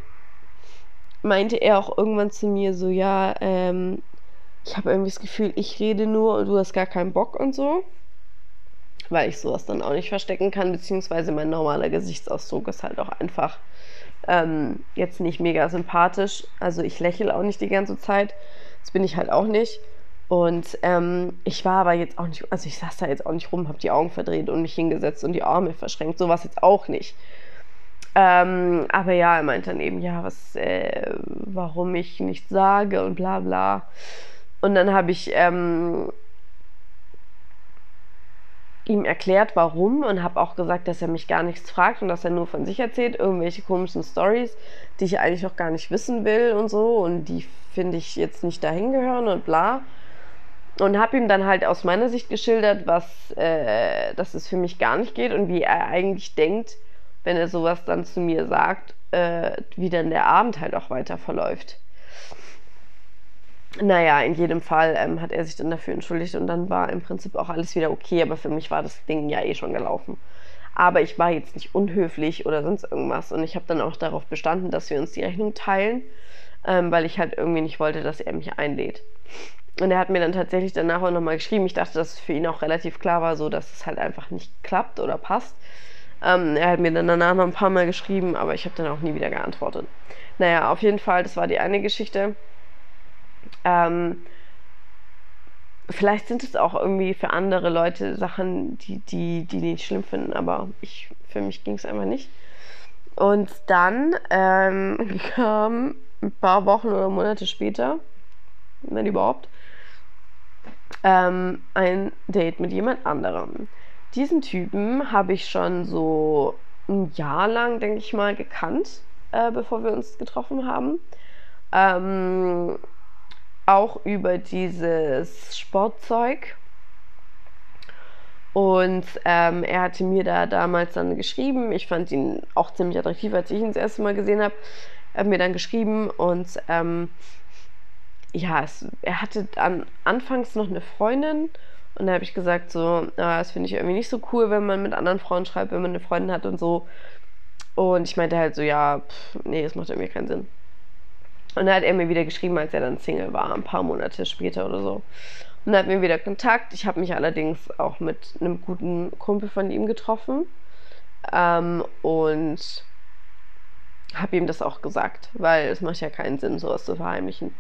meinte er auch irgendwann zu mir so, ja, ähm, ich habe irgendwie das Gefühl, ich rede nur und du hast gar keinen Bock und so. Weil ich sowas dann auch nicht verstecken kann, beziehungsweise mein normaler Gesichtsausdruck ist halt auch einfach Ähm, jetzt nicht mega sympathisch. Also ich lächle auch nicht die ganze Zeit. Das bin ich halt auch nicht. Und ähm, ich war aber jetzt auch nicht, also ich saß da jetzt auch nicht rum, habe die Augen verdreht und mich hingesetzt und die Arme verschränkt. Sowas jetzt auch nicht. Ähm, aber ja, er meinte dann eben, ja, was, äh, warum ich nichts sage und bla bla. Und dann habe ich ähm, ihm erklärt, warum und habe auch gesagt, dass er mich gar nichts fragt und dass er nur von sich erzählt, irgendwelche komischen Stories, die ich eigentlich auch gar nicht wissen will und so und die finde ich jetzt nicht dahin gehören und bla. Und habe ihm dann halt aus meiner Sicht geschildert, was, äh, dass es für mich gar nicht geht und wie er eigentlich denkt, wenn er sowas dann zu mir sagt, äh, wie dann der Abend halt auch weiter verläuft. Naja, in jedem Fall ähm, hat er sich dann dafür entschuldigt und dann war im Prinzip auch alles wieder okay, aber für mich war das Ding ja eh schon gelaufen. Aber ich war jetzt nicht unhöflich oder sonst irgendwas und ich habe dann auch darauf bestanden, dass wir uns die Rechnung teilen, ähm, weil ich halt irgendwie nicht wollte, dass er mich einlädt. Und er hat mir dann tatsächlich danach auch nochmal geschrieben. Ich dachte, dass es für ihn auch relativ klar war, so dass es halt einfach nicht klappt oder passt. Ähm, er hat mir dann danach noch ein paar Mal geschrieben, aber ich habe dann auch nie wieder geantwortet. Naja, auf jeden Fall, das war die eine Geschichte. Ähm, vielleicht sind es auch irgendwie für andere Leute Sachen, die die, die nicht schlimm finden, aber ich, für mich ging es einfach nicht. Und dann ähm, kam ein paar Wochen oder Monate später, wenn überhaupt, ähm, ein Date mit jemand anderem. Diesen Typen habe ich schon so ein Jahr lang, denke ich mal, gekannt, äh, bevor wir uns getroffen haben. Ähm, auch über dieses Sportzeug. Und ähm, er hatte mir da damals dann geschrieben. Ich fand ihn auch ziemlich attraktiv, als ich ihn das erste Mal gesehen habe. Er hat mir dann geschrieben und ähm, ja, es, er hatte an, anfangs noch eine Freundin und da habe ich gesagt, so, ah, das finde ich irgendwie nicht so cool, wenn man mit anderen Frauen schreibt, wenn man eine Freundin hat und so. Und ich meinte halt so, ja, pff, nee, das macht irgendwie keinen Sinn. Und dann hat er mir wieder geschrieben, als er dann Single war, ein paar Monate später oder so. Und dann hat mir wieder Kontakt. Ich habe mich allerdings auch mit einem guten Kumpel von ihm getroffen. Ähm, und habe ihm das auch gesagt, weil es macht ja keinen Sinn, sowas zu verheimlichen.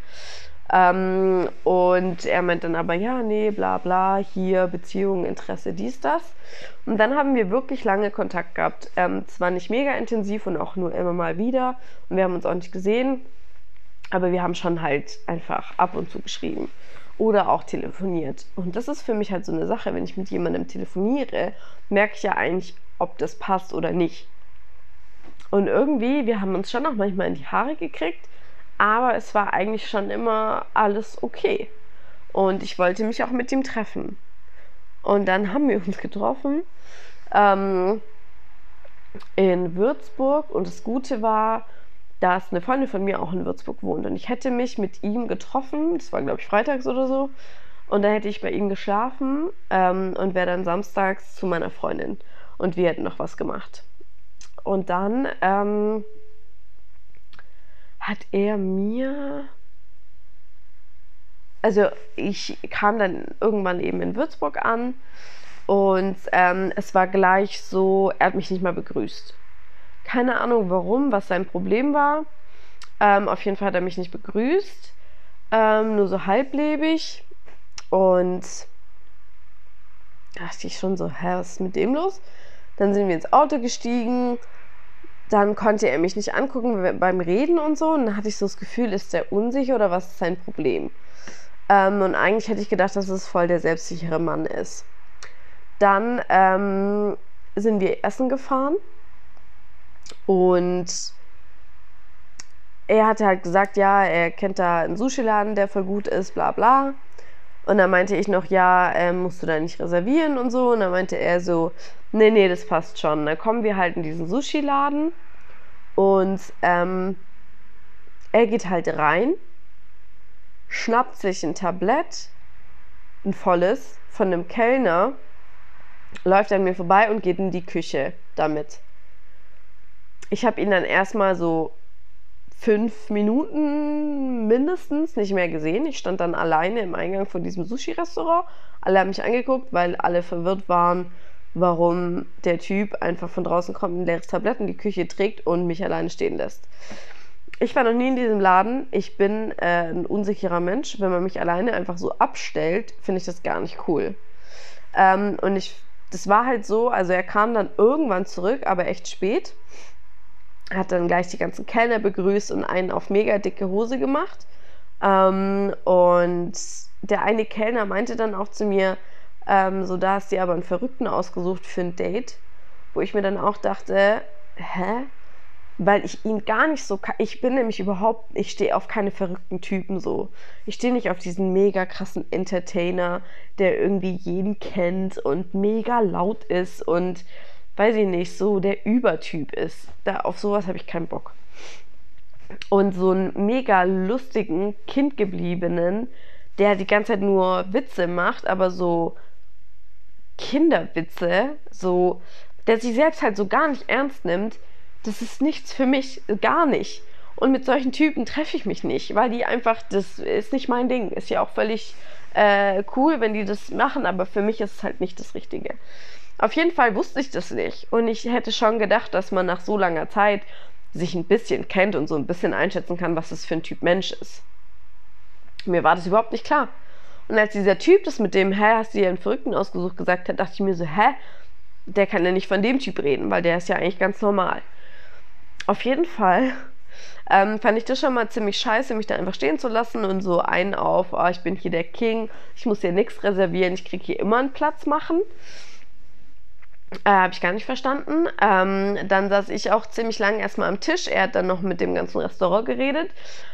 Ähm, und er meint dann aber, ja, nee, bla bla, hier Beziehung, Interesse, dies, das. Und dann haben wir wirklich lange Kontakt gehabt. Ähm, zwar nicht mega intensiv und auch nur immer mal wieder. Und wir haben uns auch nicht gesehen. Aber wir haben schon halt einfach ab und zu geschrieben oder auch telefoniert. Und das ist für mich halt so eine Sache, wenn ich mit jemandem telefoniere, merke ich ja eigentlich, ob das passt oder nicht. Und irgendwie, wir haben uns schon auch manchmal in die Haare gekriegt, aber es war eigentlich schon immer alles okay. Und ich wollte mich auch mit ihm treffen. Und dann haben wir uns getroffen ähm, in Würzburg. Und das Gute war, dass eine Freundin von mir auch in Würzburg wohnt. Und ich hätte mich mit ihm getroffen. Das war, glaube ich, freitags oder so. Und da hätte ich bei ihm geschlafen ähm, und wäre dann samstags zu meiner Freundin. Und wir hätten noch was gemacht. Und dann ähm, hat er mir. Also ich kam dann irgendwann eben in Würzburg an und ähm, es war gleich so, er hat mich nicht mal begrüßt. Keine Ahnung warum, was sein Problem war. Ähm, auf jeden Fall hat er mich nicht begrüßt, ähm, nur so halblebig. Und da dachte ich schon so, hä, was ist mit dem los? Dann sind wir ins Auto gestiegen dann konnte er mich nicht angucken beim Reden und so. Und dann hatte ich so das Gefühl, ist der unsicher oder was ist sein Problem? Ähm, und eigentlich hätte ich gedacht, dass es voll der selbstsichere Mann ist. Dann ähm, sind wir essen gefahren und er hatte halt gesagt, ja, er kennt da einen Sushi-Laden, der voll gut ist, bla bla. Und dann meinte ich noch, ja, äh, musst du da nicht reservieren und so. Und dann meinte er so, nee, nee, das passt schon. Dann kommen wir halt in diesen Sushi-Laden und ähm, er geht halt rein, schnappt sich ein Tablett, ein volles, von einem Kellner, läuft an mir vorbei und geht in die Küche damit. Ich habe ihn dann erstmal so fünf Minuten mindestens nicht mehr gesehen. Ich stand dann alleine im Eingang von diesem Sushi-Restaurant. Alle haben mich angeguckt, weil alle verwirrt waren, warum der Typ einfach von draußen kommt, ein leeres Tablett in die Küche trägt und mich alleine stehen lässt. Ich war noch nie in diesem Laden. Ich bin äh, ein unsicherer Mensch. Wenn man mich alleine einfach so abstellt, finde ich das gar nicht cool. Ähm, und ich, das war halt so, also er kam dann irgendwann zurück, aber echt spät. Hat dann gleich die ganzen Kellner begrüßt und einen auf mega dicke Hose gemacht. Ähm, und der eine Kellner meinte dann auch zu mir, ähm, so da hast du aber einen Verrückten ausgesucht für ein Date. Wo ich mir dann auch dachte, hä? weil ich ihn gar nicht so ich bin nämlich überhaupt ich stehe auf keine verrückten Typen so ich stehe nicht auf diesen mega krassen Entertainer der irgendwie jeden kennt und mega laut ist und weiß ich nicht so der Übertyp ist da auf sowas habe ich keinen Bock und so einen mega lustigen kindgebliebenen der die ganze Zeit nur Witze macht aber so Kinderwitze so der sich selbst halt so gar nicht ernst nimmt das ist nichts für mich, gar nicht. Und mit solchen Typen treffe ich mich nicht, weil die einfach, das ist nicht mein Ding. Ist ja auch völlig äh, cool, wenn die das machen, aber für mich ist es halt nicht das Richtige. Auf jeden Fall wusste ich das nicht. Und ich hätte schon gedacht, dass man nach so langer Zeit sich ein bisschen kennt und so ein bisschen einschätzen kann, was das für ein Typ Mensch ist. Mir war das überhaupt nicht klar. Und als dieser Typ das mit dem, hä, hast du dir einen Verrückten ausgesucht, gesagt hat, dachte ich mir so, hä, der kann ja nicht von dem Typ reden, weil der ist ja eigentlich ganz normal auf jeden Fall ähm, fand ich das schon mal ziemlich scheiße, mich da einfach stehen zu lassen und so einen auf, oh, ich bin hier der King, ich muss hier nichts reservieren, ich kriege hier immer einen Platz machen. Äh, Habe ich gar nicht verstanden. Ähm, dann saß ich auch ziemlich lange erstmal am Tisch. Er hat dann noch mit dem ganzen Restaurant geredet.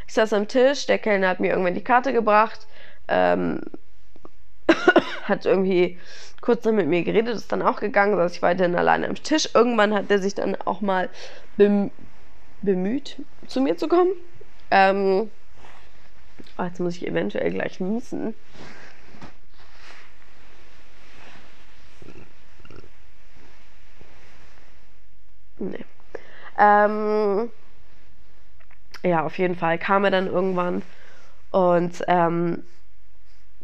Ich saß am Tisch, der Kellner hat mir irgendwann die Karte gebracht, ähm, hat irgendwie kurz dann mit mir geredet, ist dann auch gegangen, saß ich weiterhin alleine am Tisch. Irgendwann hat er sich dann auch mal bem bemüht, zu mir zu kommen. Ähm, oh, jetzt muss ich eventuell gleich niesen. Nee. Ähm, ja, auf jeden Fall kam er dann irgendwann und ähm,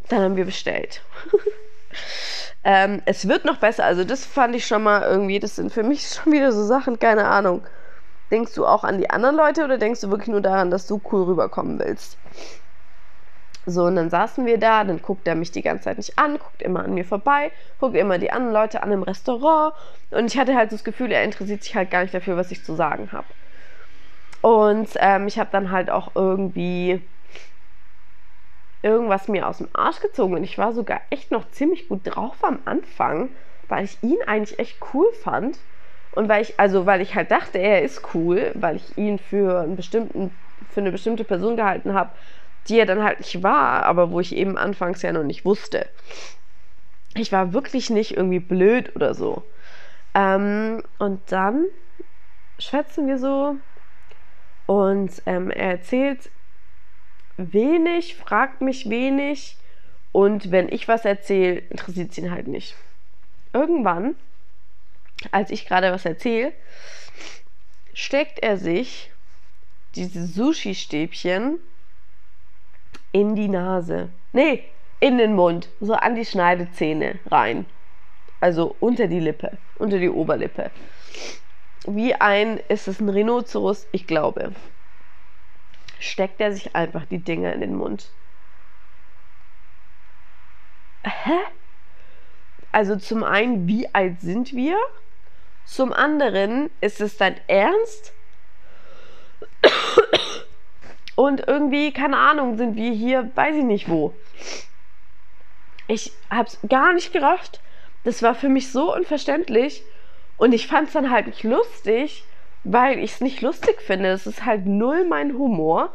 dann haben wir bestellt. ähm, es wird noch besser, also das fand ich schon mal irgendwie, das sind für mich schon wieder so Sachen, keine Ahnung. Denkst du auch an die anderen Leute oder denkst du wirklich nur daran, dass du cool rüberkommen willst? So, und dann saßen wir da, dann guckt er mich die ganze Zeit nicht an, guckt immer an mir vorbei, guckt immer die anderen Leute an im Restaurant. Und ich hatte halt das Gefühl, er interessiert sich halt gar nicht dafür, was ich zu sagen habe. Und ähm, ich habe dann halt auch irgendwie irgendwas mir aus dem Arsch gezogen. Und ich war sogar echt noch ziemlich gut drauf am Anfang, weil ich ihn eigentlich echt cool fand. Und weil ich, also weil ich halt dachte, er ist cool, weil ich ihn für einen bestimmten, für eine bestimmte Person gehalten habe, die er dann halt nicht war, aber wo ich eben anfangs ja noch nicht wusste. Ich war wirklich nicht irgendwie blöd oder so. Ähm, und dann schwätzen wir so und ähm, er erzählt wenig, fragt mich wenig und wenn ich was erzähle, interessiert es ihn halt nicht. Irgendwann als ich gerade was erzähle, steckt er sich diese Sushi-Stäbchen in die Nase. Nee, in den Mund, so an die Schneidezähne rein. Also unter die Lippe, unter die Oberlippe. Wie ein, ist es ein Rhinoceros? Ich glaube. Steckt er sich einfach die Dinger in den Mund. Hä? Also zum einen, wie alt sind wir? Zum anderen ist es dein Ernst? Und irgendwie, keine Ahnung, sind wir hier, weiß ich nicht wo. Ich hab's gar nicht gerafft. Das war für mich so unverständlich. Und ich fand's dann halt nicht lustig, weil ich es nicht lustig finde. Es ist halt null mein Humor.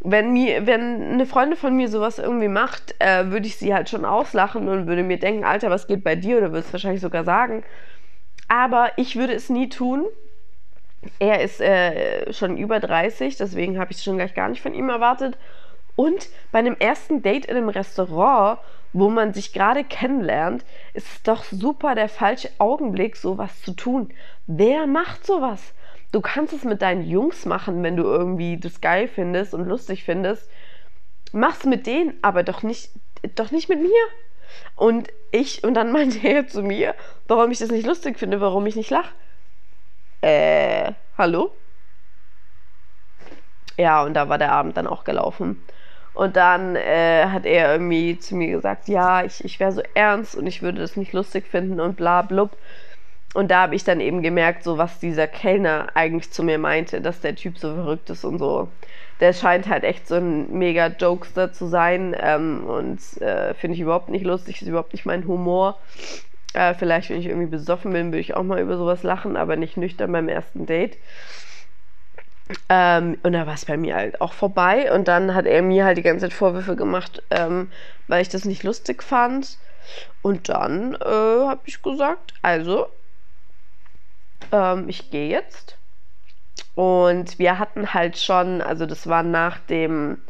Wenn, mir, wenn eine Freundin von mir sowas irgendwie macht, äh, würde ich sie halt schon auslachen und würde mir denken, Alter, was geht bei dir? Oder würde es wahrscheinlich sogar sagen. Aber ich würde es nie tun. Er ist äh, schon über 30, deswegen habe ich es schon gleich gar nicht von ihm erwartet. Und bei einem ersten Date in einem Restaurant, wo man sich gerade kennenlernt, ist es doch super der falsche Augenblick, sowas zu tun. Wer macht sowas? Du kannst es mit deinen Jungs machen, wenn du irgendwie das geil findest und lustig findest. Mach's mit denen, aber doch nicht, doch nicht mit mir. Und ich, und dann meinte er zu mir, warum ich das nicht lustig finde, warum ich nicht lache. Äh, hallo? Ja, und da war der Abend dann auch gelaufen. Und dann äh, hat er irgendwie zu mir gesagt, ja, ich, ich wäre so ernst und ich würde das nicht lustig finden und bla blub. Und da habe ich dann eben gemerkt, so was dieser Kellner eigentlich zu mir meinte, dass der Typ so verrückt ist und so. Der scheint halt echt so ein mega Jokester zu sein ähm, und äh, finde ich überhaupt nicht lustig, ist überhaupt nicht mein Humor. Äh, vielleicht, wenn ich irgendwie besoffen bin, würde ich auch mal über sowas lachen, aber nicht nüchtern beim ersten Date. Ähm, und da war es bei mir halt auch vorbei. Und dann hat er mir halt die ganze Zeit Vorwürfe gemacht, ähm, weil ich das nicht lustig fand. Und dann äh, habe ich gesagt, also, ähm, ich gehe jetzt. Und wir hatten halt schon, also das war nach dem,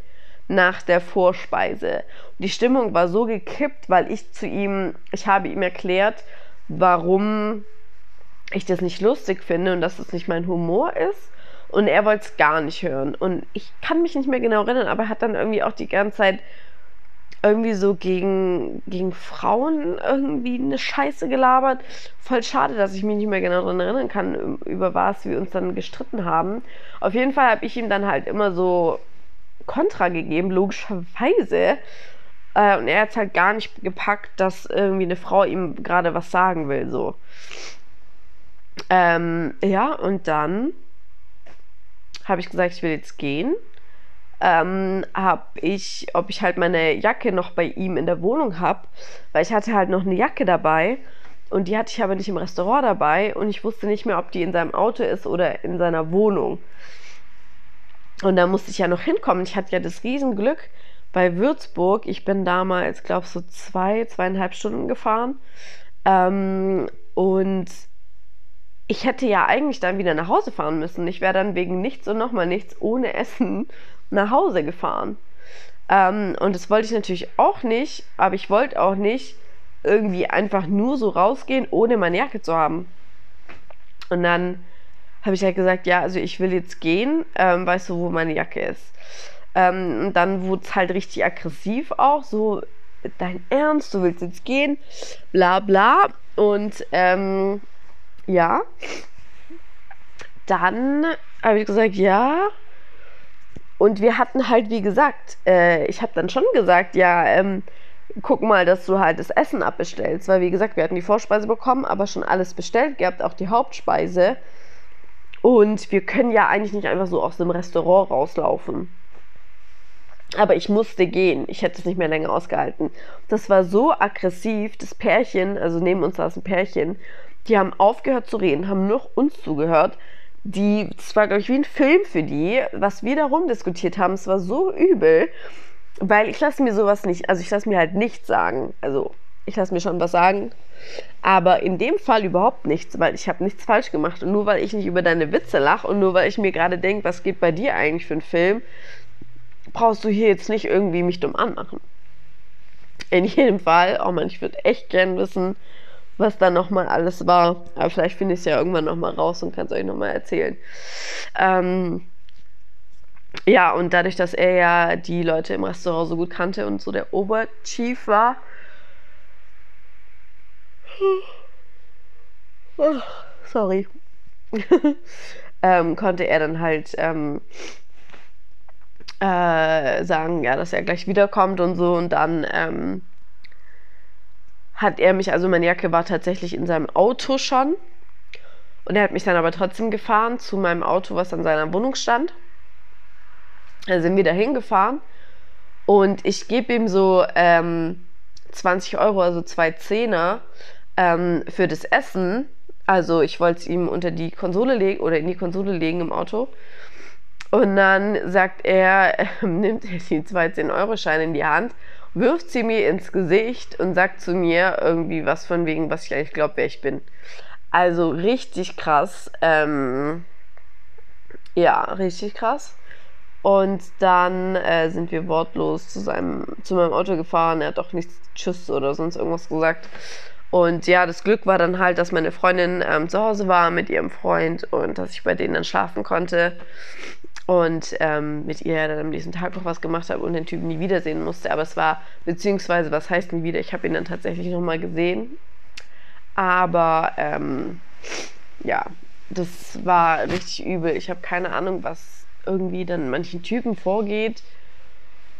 nach der Vorspeise. Die Stimmung war so gekippt, weil ich zu ihm, ich habe ihm erklärt, warum ich das nicht lustig finde und dass das nicht mein Humor ist. Und er wollte es gar nicht hören. Und ich kann mich nicht mehr genau erinnern, aber er hat dann irgendwie auch die ganze Zeit irgendwie so gegen, gegen Frauen irgendwie eine Scheiße gelabert. Voll schade, dass ich mich nicht mehr genau daran erinnern kann, über was wir uns dann gestritten haben. Auf jeden Fall habe ich ihm dann halt immer so Kontra gegeben, logischerweise. Äh, und er hat halt gar nicht gepackt, dass irgendwie eine Frau ihm gerade was sagen will, so. Ähm, ja, und dann habe ich gesagt, ich will jetzt gehen. Ähm, habe ich, ob ich halt meine Jacke noch bei ihm in der Wohnung habe, weil ich hatte halt noch eine Jacke dabei und die hatte ich aber nicht im Restaurant dabei und ich wusste nicht mehr, ob die in seinem Auto ist oder in seiner Wohnung. Und da musste ich ja noch hinkommen. Ich hatte ja das Riesenglück bei Würzburg. Ich bin damals, glaube ich, so zwei, zweieinhalb Stunden gefahren. Ähm, und ich hätte ja eigentlich dann wieder nach Hause fahren müssen. Ich wäre dann wegen nichts und nochmal nichts ohne Essen nach Hause gefahren. Ähm, und das wollte ich natürlich auch nicht, aber ich wollte auch nicht irgendwie einfach nur so rausgehen, ohne meine Jacke zu haben. Und dann habe ich halt gesagt, ja, also ich will jetzt gehen, ähm, weißt du, wo meine Jacke ist. Ähm, und dann wurde es halt richtig aggressiv auch, so, dein Ernst, du willst jetzt gehen, bla bla. Und ähm, ja. Dann habe ich gesagt, ja. Und wir hatten halt, wie gesagt, äh, ich habe dann schon gesagt, ja, ähm, guck mal, dass du halt das Essen abbestellst. Weil, wie gesagt, wir hatten die Vorspeise bekommen, aber schon alles bestellt gehabt, auch die Hauptspeise. Und wir können ja eigentlich nicht einfach so aus dem Restaurant rauslaufen. Aber ich musste gehen. Ich hätte es nicht mehr länger ausgehalten. Das war so aggressiv. Das Pärchen, also neben uns saß ein Pärchen, die haben aufgehört zu reden, haben nur uns zugehört. Die, das war, glaube ich, wie ein Film für die, was wir da rumdiskutiert haben. Es war so übel, weil ich lasse mir sowas nicht, also ich lasse mir halt nichts sagen. Also ich lasse mir schon was sagen, aber in dem Fall überhaupt nichts, weil ich habe nichts falsch gemacht. Und nur weil ich nicht über deine Witze lache und nur weil ich mir gerade denke, was geht bei dir eigentlich für einen Film, brauchst du hier jetzt nicht irgendwie mich dumm anmachen. In jedem Fall, oh man, ich würde echt gern wissen, was da nochmal alles war. Aber vielleicht finde ich es ja irgendwann nochmal raus und kann es euch nochmal erzählen. Ähm, ja, und dadurch, dass er ja die Leute im Restaurant so gut kannte und so der Oberchief war, oh, sorry, ähm, konnte er dann halt ähm, äh, sagen, ja, dass er gleich wiederkommt und so und dann ähm, hat er mich, also meine Jacke war tatsächlich in seinem Auto schon. Und er hat mich dann aber trotzdem gefahren zu meinem Auto, was an seiner Wohnung stand. Da sind wir da hingefahren und ich gebe ihm so ähm, 20 Euro, also zwei Zehner ähm, für das Essen. Also ich wollte es ihm unter die Konsole legen oder in die Konsole legen im Auto. Und dann sagt er, äh, nimmt er die zwei 10-Euro-Scheine in die Hand wirft sie mir ins Gesicht und sagt zu mir irgendwie was von wegen, was ich eigentlich glaube, wer ich bin. Also richtig krass. Ähm, ja, richtig krass. Und dann äh, sind wir wortlos zu, seinem, zu meinem Auto gefahren. Er hat auch nichts Tschüss oder sonst irgendwas gesagt. Und ja, das Glück war dann halt, dass meine Freundin ähm, zu Hause war mit ihrem Freund und dass ich bei denen dann schlafen konnte. und ähm, mit ihr dann am nächsten Tag noch was gemacht habe und den Typen nie wiedersehen musste. Aber es war, beziehungsweise, was heißt nie wieder? Ich habe ihn dann tatsächlich nochmal gesehen. Aber ähm, ja, das war richtig übel. Ich habe keine Ahnung, was irgendwie dann manchen Typen vorgeht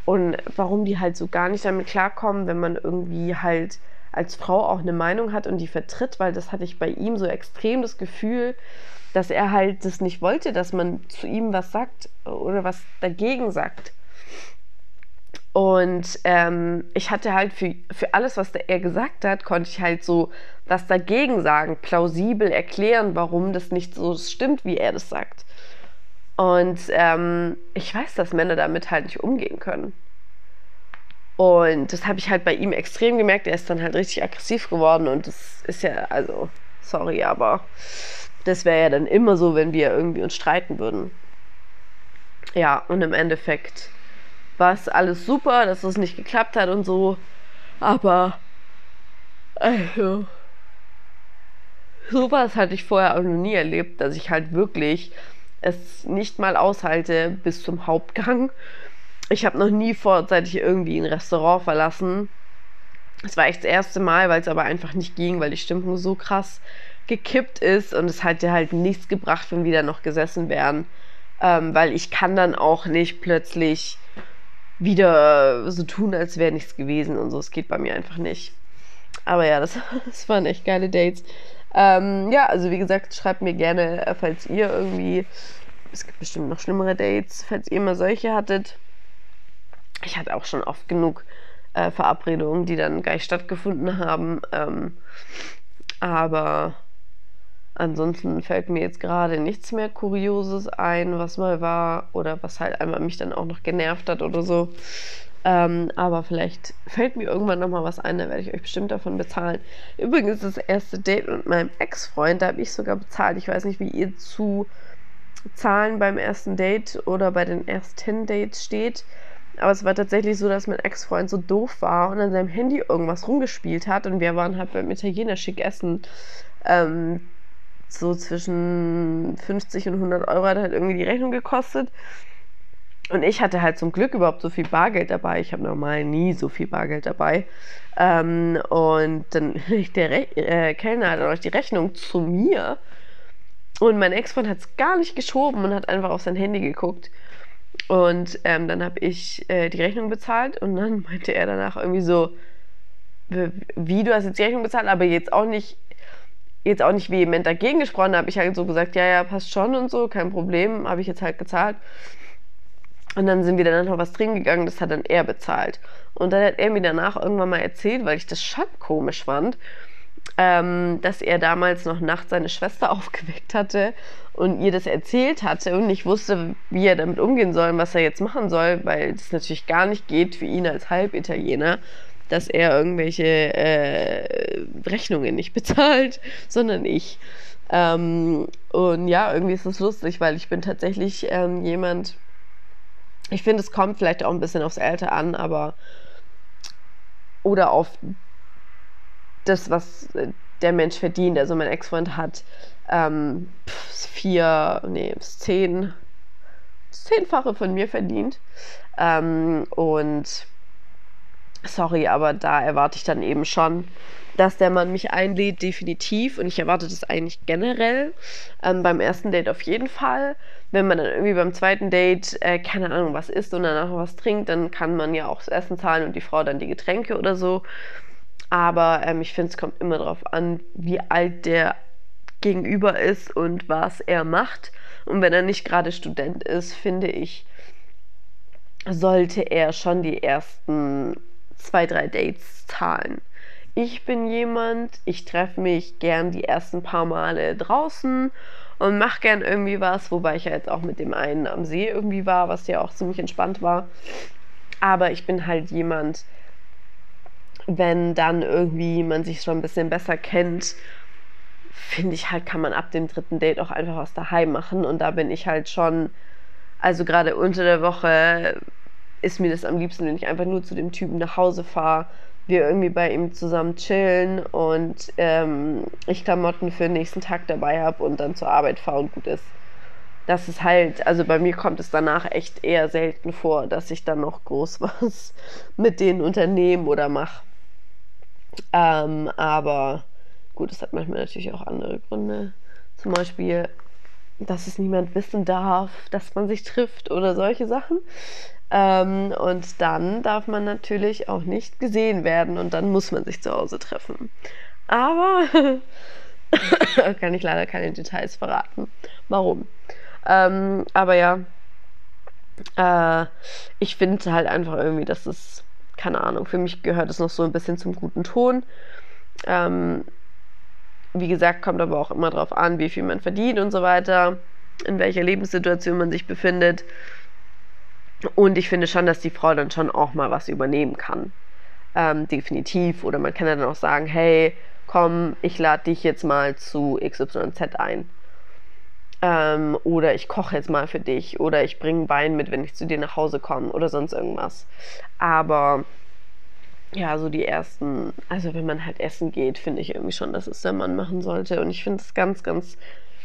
und warum die halt so gar nicht damit klarkommen, wenn man irgendwie halt als Frau auch eine Meinung hat und die vertritt, weil das hatte ich bei ihm so extrem das Gefühl, dass er halt das nicht wollte, dass man zu ihm was sagt oder was dagegen sagt. Und ähm, ich hatte halt für, für alles, was er gesagt hat, konnte ich halt so was dagegen sagen, plausibel erklären, warum das nicht so stimmt, wie er das sagt. Und ähm, ich weiß, dass Männer damit halt nicht umgehen können. Und das habe ich halt bei ihm extrem gemerkt. Er ist dann halt richtig aggressiv geworden und das ist ja, also, sorry, aber das wäre ja dann immer so, wenn wir irgendwie uns streiten würden. Ja, und im Endeffekt war es alles super, dass es nicht geklappt hat und so. Aber also, sowas hatte ich vorher auch noch nie erlebt, dass ich halt wirklich es nicht mal aushalte bis zum Hauptgang. Ich habe noch nie vorzeitig irgendwie ein Restaurant verlassen. Es war echt das erste Mal, weil es aber einfach nicht ging, weil die Stimmung so krass gekippt ist und es hat dir halt nichts gebracht, wenn wir da noch gesessen wären. Ähm, weil ich kann dann auch nicht plötzlich wieder so tun, als wäre nichts gewesen und so. Es geht bei mir einfach nicht. Aber ja, das, das waren echt geile Dates. Ähm, ja, also wie gesagt, schreibt mir gerne, äh, falls ihr irgendwie, es gibt bestimmt noch schlimmere Dates, falls ihr mal solche hattet. Ich hatte auch schon oft genug äh, Verabredungen, die dann gleich stattgefunden haben. Ähm, aber Ansonsten fällt mir jetzt gerade nichts mehr Kurioses ein, was mal war oder was halt einmal mich dann auch noch genervt hat oder so. Ähm, aber vielleicht fällt mir irgendwann nochmal was ein, da werde ich euch bestimmt davon bezahlen. Übrigens das erste Date mit meinem Ex-Freund, da habe ich sogar bezahlt. Ich weiß nicht, wie ihr zu Zahlen beim ersten Date oder bei den ersten Dates steht. Aber es war tatsächlich so, dass mein Ex-Freund so doof war und an seinem Handy irgendwas rumgespielt hat und wir waren halt beim Italiener schick essen. Ähm, so zwischen 50 und 100 Euro hat halt irgendwie die Rechnung gekostet. Und ich hatte halt zum Glück überhaupt so viel Bargeld dabei. Ich habe normal nie so viel Bargeld dabei. Ähm, und dann der Re äh, Kellner hat dann auch die Rechnung zu mir. Und mein Ex-Freund hat es gar nicht geschoben und hat einfach auf sein Handy geguckt. Und ähm, dann habe ich äh, die Rechnung bezahlt und dann meinte er danach irgendwie so, wie du hast jetzt die Rechnung bezahlt, aber jetzt auch nicht jetzt auch nicht vehement dagegen gesprochen, da habe ich halt so gesagt, ja, ja, passt schon und so, kein Problem, habe ich jetzt halt gezahlt. Und dann sind wir dann noch was drin gegangen, das hat dann er bezahlt. Und dann hat er mir danach irgendwann mal erzählt, weil ich das schon komisch fand, ähm, dass er damals noch nachts seine Schwester aufgeweckt hatte und ihr das erzählt hatte und nicht wusste, wie er damit umgehen soll und was er jetzt machen soll, weil das natürlich gar nicht geht für ihn als Halbitaliener dass er irgendwelche äh, Rechnungen nicht bezahlt, sondern ich. Ähm, und ja, irgendwie ist das lustig, weil ich bin tatsächlich ähm, jemand, ich finde, es kommt vielleicht auch ein bisschen aufs Alter an, aber oder auf das, was der Mensch verdient. Also mein Ex-Freund hat ähm, vier, nee, zehn, zehnfache von mir verdient. Ähm, und sorry, aber da erwarte ich dann eben schon, dass der Mann mich einlädt, definitiv. Und ich erwarte das eigentlich generell. Ähm, beim ersten Date auf jeden Fall. Wenn man dann irgendwie beim zweiten Date, äh, keine Ahnung, was isst und danach was trinkt, dann kann man ja auch das Essen zahlen und die Frau dann die Getränke oder so. Aber ähm, ich finde, es kommt immer darauf an, wie alt der Gegenüber ist und was er macht. Und wenn er nicht gerade Student ist, finde ich, sollte er schon die ersten zwei, drei Dates zahlen. Ich bin jemand, ich treffe mich gern die ersten paar Male draußen und mache gern irgendwie was, wobei ich ja jetzt auch mit dem einen am See irgendwie war, was ja auch ziemlich entspannt war. Aber ich bin halt jemand, wenn dann irgendwie man sich schon ein bisschen besser kennt, finde ich halt, kann man ab dem dritten Date auch einfach was daheim machen. Und da bin ich halt schon, also gerade unter der Woche ist mir das am liebsten, wenn ich einfach nur zu dem Typen nach Hause fahre, wir irgendwie bei ihm zusammen chillen und ähm, ich Klamotten für den nächsten Tag dabei habe und dann zur Arbeit fahre und gut ist. das ist halt, also bei mir kommt es danach echt eher selten vor, dass ich dann noch groß was mit den Unternehmen oder mache. Ähm, aber gut, es hat manchmal natürlich auch andere Gründe. Zum Beispiel, dass es niemand wissen darf, dass man sich trifft oder solche Sachen. Ähm, und dann darf man natürlich auch nicht gesehen werden und dann muss man sich zu Hause treffen. Aber kann ich leider keine Details verraten. Warum? Ähm, aber ja, äh, ich finde halt einfach irgendwie, dass es, keine Ahnung, für mich gehört es noch so ein bisschen zum guten Ton. Ähm, wie gesagt, kommt aber auch immer darauf an, wie viel man verdient und so weiter, in welcher Lebenssituation man sich befindet. Und ich finde schon, dass die Frau dann schon auch mal was übernehmen kann. Ähm, definitiv. Oder man kann ja dann auch sagen, hey, komm, ich lade dich jetzt mal zu XYZ ein. Ähm, oder ich koche jetzt mal für dich. Oder ich bringe Wein mit, wenn ich zu dir nach Hause komme. Oder sonst irgendwas. Aber ja, so die ersten, also wenn man halt essen geht, finde ich irgendwie schon, dass es der Mann machen sollte. Und ich finde es ganz, ganz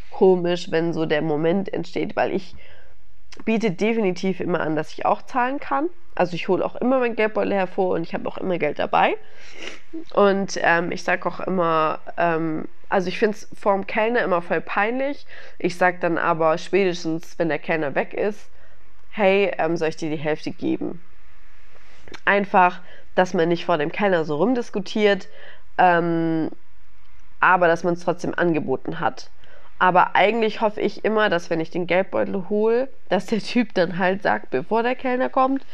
komisch, wenn so der Moment entsteht, weil ich biete definitiv immer an, dass ich auch zahlen kann. Also ich hole auch immer mein Geldbeutel hervor und ich habe auch immer Geld dabei. Und ähm, ich sage auch immer, ähm, also ich finde es vorm Kellner immer voll peinlich. Ich sage dann aber spätestens, wenn der Kellner weg ist, hey, ähm, soll ich dir die Hälfte geben? Einfach, dass man nicht vor dem Kellner so rumdiskutiert, ähm, aber dass man es trotzdem angeboten hat. Aber eigentlich hoffe ich immer, dass wenn ich den Geldbeutel hole, dass der Typ dann halt sagt, bevor der Kellner kommt,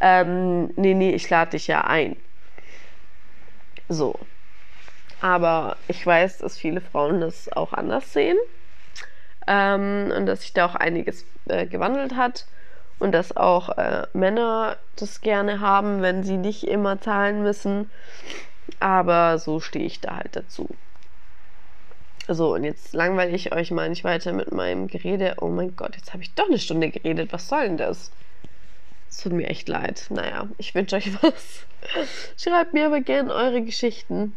ähm, nee, nee, ich lade dich ja ein. So. Aber ich weiß, dass viele Frauen das auch anders sehen. Ähm, und dass sich da auch einiges äh, gewandelt hat. Und dass auch äh, Männer das gerne haben, wenn sie nicht immer zahlen müssen. Aber so stehe ich da halt dazu. So, und jetzt langweile ich euch mal nicht weiter mit meinem Gerede. Oh mein Gott, jetzt habe ich doch eine Stunde geredet. Was soll denn das? Es tut mir echt leid. Naja, ich wünsche euch was. Schreibt mir aber gerne eure Geschichten.